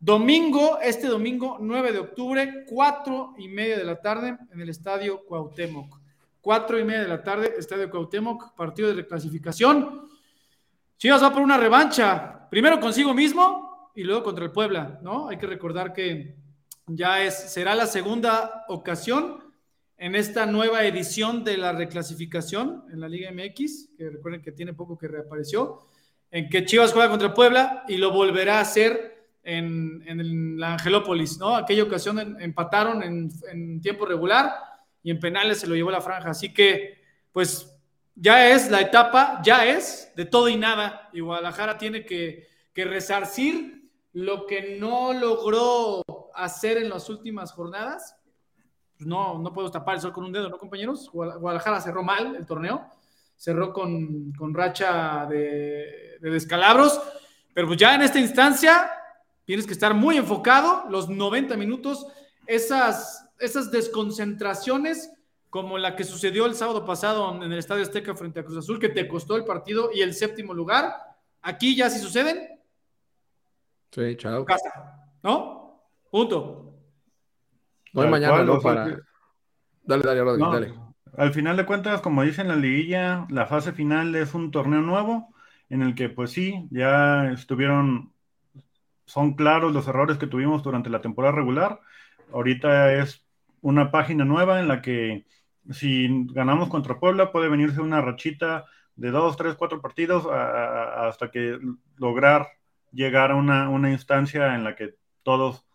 Domingo, este domingo 9 de octubre, 4 y media de la tarde en el Estadio Cuauhtémoc. 4 y media de la tarde, Estadio Cuauhtémoc, partido de reclasificación. Chivas va por una revancha, primero consigo mismo y luego contra el Puebla, ¿no? Hay que recordar que ya es, será la segunda ocasión en esta nueva edición de la reclasificación en la Liga MX, que recuerden que tiene poco que reapareció, en que Chivas juega contra Puebla y lo volverá a hacer en, la Angelópolis, ¿no? Aquella ocasión empataron en, tiempo regular y en penales se lo llevó la franja. Así que, pues, ya es la etapa, ya es de todo y nada. Y Guadalajara tiene que, resarcir lo que no logró hacer en las últimas jornadas. No, no puedo tapar el sol con un dedo, ¿no, compañeros? Guadalajara cerró mal el torneo, cerró con, racha de, descalabros, pero pues ya en esta instancia tienes que estar muy enfocado, los 90 minutos, esas, esas desconcentraciones como la que sucedió el sábado pasado en el Estadio Azteca frente a Cruz Azul, que te costó el partido y el séptimo lugar, aquí ya si suceden. Sí, chao. ¿no? Punto. No hay mañana, no para. Dale, dale, dale. Al final de cuentas, como dicen la liguilla, la fase final es un torneo nuevo en el que, pues sí, ya estuvieron, son claros los errores que tuvimos durante la temporada regular. Ahorita es una página nueva en la que si ganamos contra Puebla puede venirse una rachita de dos, tres, cuatro partidos hasta que lograr llegar a una, una instancia en la que todos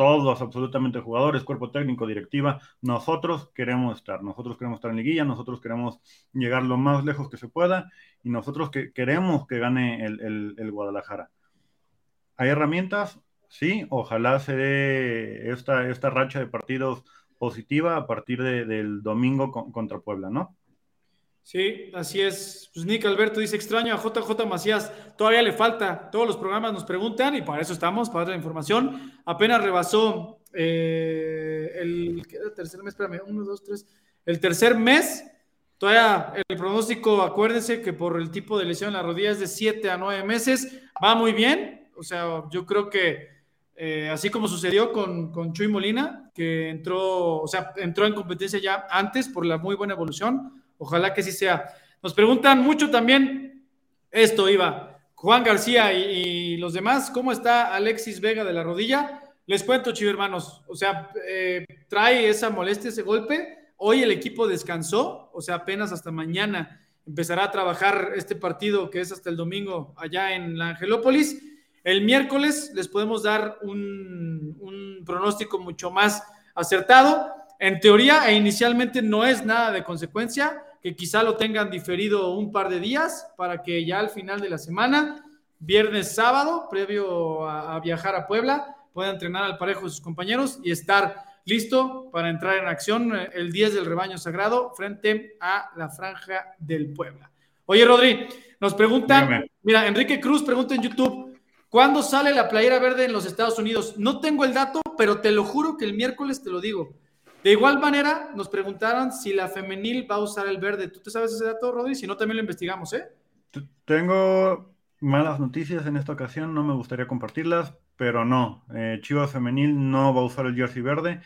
todos absolutamente jugadores, cuerpo técnico, directiva, nosotros queremos estar, nosotros queremos estar en liguilla, nosotros queremos llegar lo más lejos que se pueda y nosotros que queremos que gane el, Guadalajara. ¿Hay herramientas? Sí, ojalá se dé esta, esta racha de partidos positiva a partir del domingo contra Puebla, ¿no? Sí, así es. Pues Nick Alberto dice, extraño a JJ Macías, todavía le falta, todos los programas nos preguntan y para eso estamos, para dar la información. Apenas rebasó eh, el, tercer mes, espérame, uno, dos, tres, el tercer mes, todavía el pronóstico, acuérdense que por el tipo de lesión en la rodilla es de siete a nueve meses, va muy bien, o sea, yo creo que eh, así como sucedió con, con, Chuy Molina, que entró, o sea, entró en competencia ya antes por la muy buena evolución. Ojalá que sí sea. Nos preguntan mucho también esto, Iba. Juan García y, los demás, ¿cómo está Alexis Vega de la rodilla? Les cuento, chivo hermanos, o sea, eh, trae esa molestia, ese golpe. Hoy el equipo descansó, o sea, apenas hasta mañana empezará a trabajar este partido que es hasta el domingo allá en la Angelópolis el miércoles les podemos dar un, pronóstico mucho más acertado. En teoría e inicialmente no es nada de consecuencia, que quizá lo tengan diferido un par de días para que ya al final de la semana, viernes, sábado, previo a, viajar a Puebla, pueda entrenar al parejo de sus compañeros y estar listo para entrar en acción eh, el 10 del rebaño sagrado frente a la franja del Puebla. Oye, Rodri, nos preguntan, mira, Enrique Cruz pregunta en YouTube, ¿Cuándo sale la playera verde en los Estados Unidos? No tengo el dato, pero te lo juro que el miércoles te lo digo. De igual manera, nos preguntaron si la femenil va a usar el verde. ¿Tú te sabes ese dato, Rodri? Si no, también lo investigamos, ¿eh? Tengo malas noticias en esta ocasión, no me gustaría compartirlas, pero no. Eh, Chivas Femenil no va a usar el jersey verde.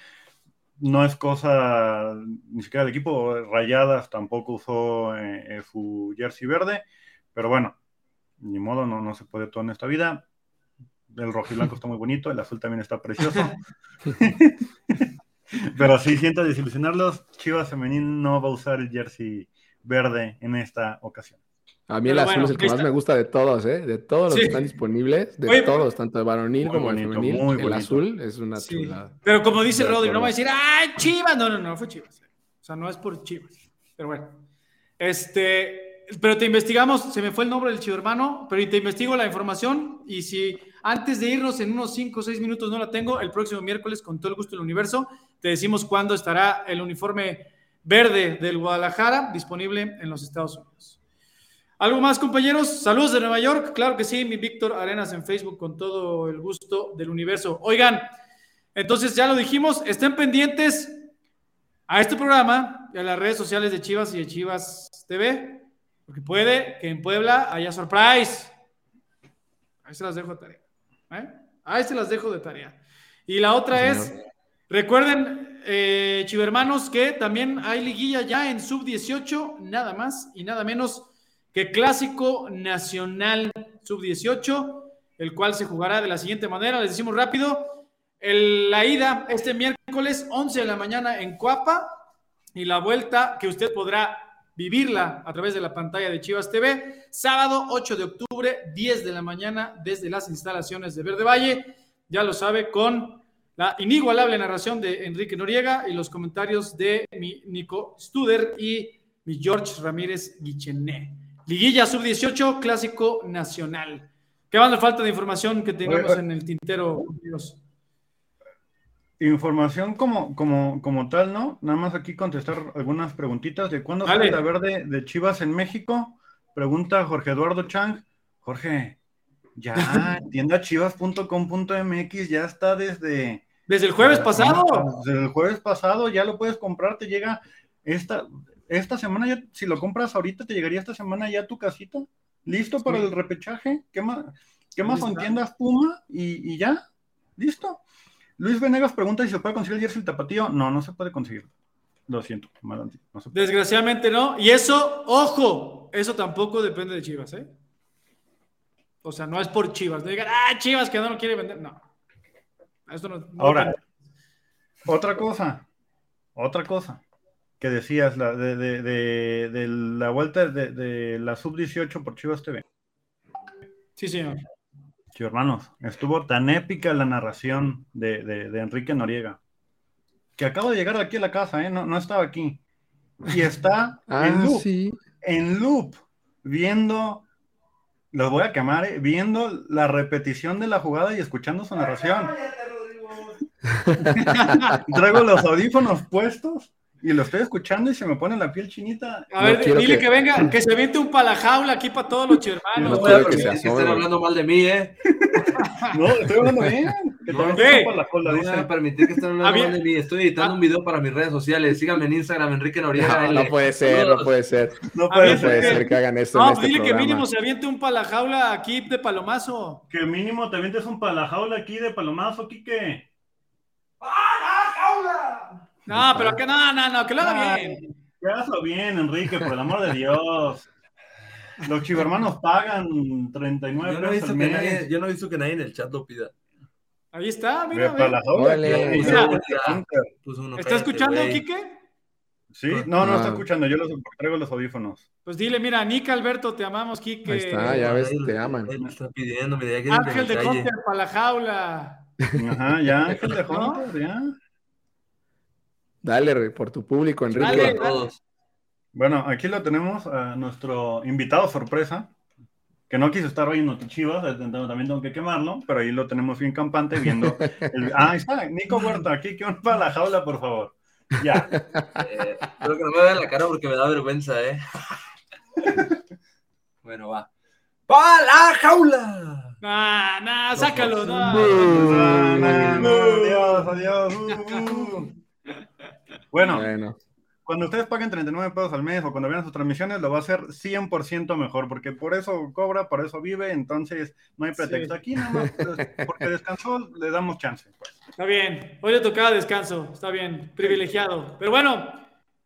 No es cosa ni siquiera del equipo. Rayadas tampoco usó eh, su jersey verde, pero bueno, ni modo, no, no se puede todo en esta vida el rojo y blanco está muy bonito, el azul también está precioso. Pero sí, siento desilusionarlos. Chivas Femenil no va a usar el jersey verde en esta ocasión. A mí el azul es el que más me gusta de todos, ¿eh? De todos los que están disponibles, de todos, tanto de varonil como de femenil. el azul es una chulada. Pero como dice Rodri, no va a decir, ¡ay, Chivas! No, no, no, fue Chivas. O sea, no es por Chivas. Pero bueno. Este, pero te investigamos, se me fue el nombre del chivo hermano, pero te investigo la información y si antes de irnos en unos 5 o 6 minutos, no la tengo, el próximo miércoles, con todo el gusto del universo, te decimos cuándo estará el uniforme verde del Guadalajara disponible en los Estados Unidos. ¿Algo más, compañeros? Saludos de Nueva York. Claro que sí, mi Víctor Arenas en Facebook con todo el gusto del universo. Oigan, entonces ya lo dijimos, estén pendientes a este programa y a las redes sociales de Chivas y de Chivas TV, porque puede que en Puebla haya surprise. Ahí se las dejo a tarea. ¿eh? Ahí se las dejo de tarea. Y la otra es, recuerden, eh, chivermanos, que también hay liguilla ya en sub-18, nada más y nada menos que Clásico Nacional sub-18, el cual se jugará de la siguiente manera, les decimos rápido, la ida este miércoles 11 de la mañana en Cuapa y la vuelta que usted podrá vivirla a través de la pantalla de Chivas TV. Sábado 8 de octubre, 10 de la mañana, desde las instalaciones de Verde Valle. Ya lo sabe, con la inigualable narración de Enrique Noriega y los comentarios de mi Nico Studer y mi George Ramírez Guichené. Liguilla sub-18, clásico nacional. ¿Qué más le falta de información que tengamos en el tintero, amigos? Información como, como, como tal, ¿no? Nada más aquí contestar algunas preguntitas de cuándo sale la verde de Chivas en México. Pregunta Jorge Eduardo Chang. Jorge, ya, tiendachivas.com.mx ya está desde... Desde el jueves pasado. Desde el jueves pasado ya lo puedes comprar, te llega esta, esta semana, ya, si lo compras ahorita, te llegaría esta semana ya a tu casita. ¿Listo para el repechaje? ¿Qué más, qué más en tiendas Puma? Y, y ya, listo. Luis Venegas pregunta si se puede conseguir el jersey tapatío. No, no se puede conseguir. Lo siento, Desgraciadamente no. Y eso, ojo, eso tampoco depende de Chivas, ¿eh? O sea, no es por Chivas. No digan, ah, Chivas que no lo quiere vender. No. Ahora, otra cosa, otra cosa que decías la, de, de la vuelta de, la sub-18 por Chivas TV. Sí, señor. Sí, hermanos, estuvo tan épica la narración de, Enrique Noriega, que acabo de llegar de aquí a la casa, ¿eh? no, estaba aquí. Y está ah, en, loop, en loop, viendo los voy a quemar eh, viendo la repetición de la jugada y escuchando su narración. Traigo los audífonos puestos y lo estoy escuchando y se me pone la piel chinita. A ver, dile que... venga, que se aviente un palajaula aquí para todos los chirmanos. No, a permitir que, estén hablando mal de mí, ¿eh? no, estoy hablando bien. Que no, no voy a permitir que estén hablando mal de mí. Estoy editando un video para mis redes sociales. Síganme en Instagram, Enrique Noriega. No, no puede ser, no puede ser. No puede, ser. ser. que hagan esto. No, en este dile programa. que mínimo se aviente un palajaula aquí de palomazo. Que mínimo te avientes un palajaula aquí de palomazo, Quique. ¡Palajaula! No, pero que no, no, no, que lo haga bien. Que hazlo bien, Enrique, por el amor de Dios. Los chivermanos pagan 39 yo no pesos al que mes. nadie, Yo no he visto que nadie en el chat lo pida. Ahí está, mira. Para. Puso uno, ¿Está escuchando, güey. Quique? Sí, no, no Ah. está escuchando. Yo los traigo los audífonos. Pues dile, mira, Nica Alberto, te amamos, Quique. Ahí está, ya ves, te aman. nadie lo está pidiendo, mira, ya que Ángel de. Conter para la jaula. Ajá, ya, Ángel de Hunter, ya. Dale, re, por tu público, Enrique. Dale. A todos. Bueno, aquí lo tenemos a nuestro invitado sorpresa, que no quiso estar hoy en Notichivas, eh, también tengo que quemarlo, pero ahí lo tenemos bien campante viendo. el- Ah, ahí está, Nico Huerta, aquí, que para la jaula, por favor. Ya. Eh, Espero que no me vean la cara porque me da vergüenza, ¿eh? bueno, va. ¡Pa la jaula! Nah, nah, sácalo, no. No, no, no, adiós, adiós. uh, uh. Bueno, Bueno, cuando ustedes paguen 39 pesos al mes o cuando vean sus transmisiones, lo va a hacer 100% mejor, porque por eso cobra, por eso vive, entonces no hay pretexto. Sí. Aquí nada más, pues, porque descansó, le damos chance. Pues. Está bien, hoy le tocaba descanso, está bien, privilegiado. Pero bueno,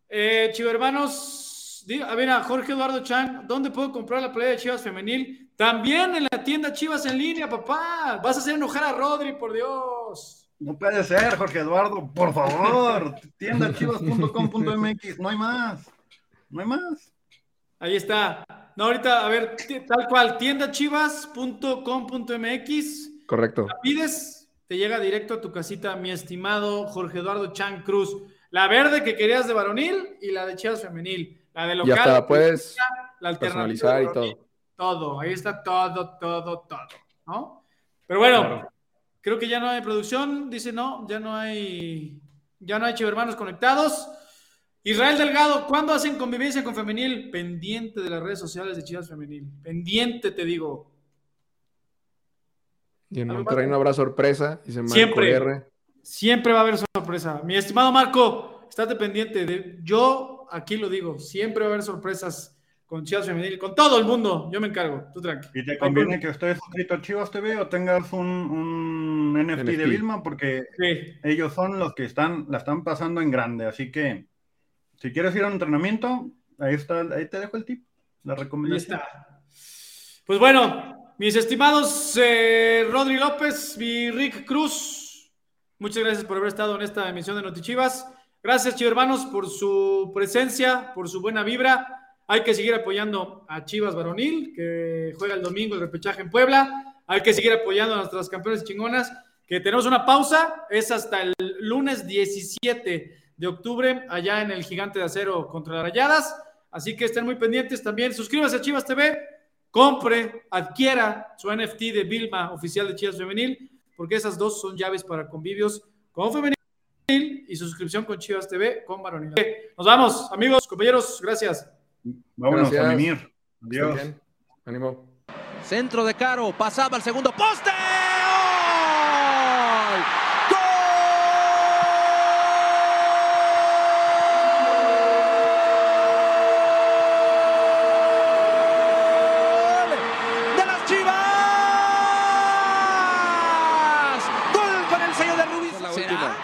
eh, Chivo Hermanos, a ver a Jorge Eduardo Chan, ¿dónde puedo comprar la playa de Chivas Femenil? También en la tienda Chivas en línea, papá. Vas a hacer enojar a Rodri, por Dios. No puede ser, Jorge Eduardo, por favor. Tiendachivas.com.mx, no hay más. No hay más. Ahí está. No, ahorita, a ver, tal cual, tiendachivas.com.mx. correcto. La pides, te llega directo a tu casita, mi estimado Jorge Eduardo Chan Cruz. La verde que querías de varonil y la de Chivas femenil. La de Y local. hasta puedes la alternativa personalizar de y varonil. todo. Todo, ahí está todo, todo, todo, ¿no? Pero bueno, Claro. Creo que ya no hay producción, dice no, ya no hay, ya no hay chivermanos conectados. Israel Delgado, ¿cuándo hacen convivencia con femenil? Pendiente de las redes sociales de Chivas Femenil. Pendiente, te digo. Y en Monterrey no habrá sorpresa, dice Marco Siempre. R. Siempre va a haber sorpresa. Mi estimado Marco, estate pendiente. De, yo aquí lo digo, siempre va a haber sorpresas con Chivas Femenil, con todo el mundo. Yo me encargo, tú tranqui. Y te conviene que estés suscrito a Chivas TV o tengas un, un NFT, de. Vilma, porque Sí. ellos son los que están, la están pasando en grande. Así que, si quieres ir a un entrenamiento, ahí está, ahí te dejo el tip, la Ahí recomendación. está. Pues bueno, mis estimados eh, Rodri López y Rick Cruz, muchas gracias por haber estado en esta emisión de Notichivas. Gracias, Chivas hermanos, por su presencia, por su buena vibra. Hay que seguir apoyando a Chivas Varonil, que juega el domingo el repechaje en Puebla. Hay que seguir apoyando a nuestras campeones chingonas, que tenemos una pausa. Es hasta el lunes 17 de octubre, allá en el Gigante de Acero contra las Rayadas. Así que estén muy pendientes también. Suscríbase a Chivas TV, compre, adquiera su NFT de Vilma, oficial de Chivas Femenil, porque esas dos son llaves para convivios con Femenil y suscripción con Chivas TV con Varonil. Nos vamos, amigos, compañeros, gracias. Vámonos Gracias. a Adiós. Ánimo. Centro de Caro, pasaba al segundo poste. ¡De las Chivas! ¡Gol con el sello de Rubí! ¿Será?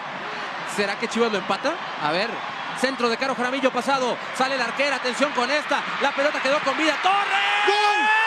¿Será que Chivas lo empata? A ver, centro de Caro Jaramillo pasado, sale el arquero, atención con esta, la pelota quedó con vida, ¡Torres! ¡Gol!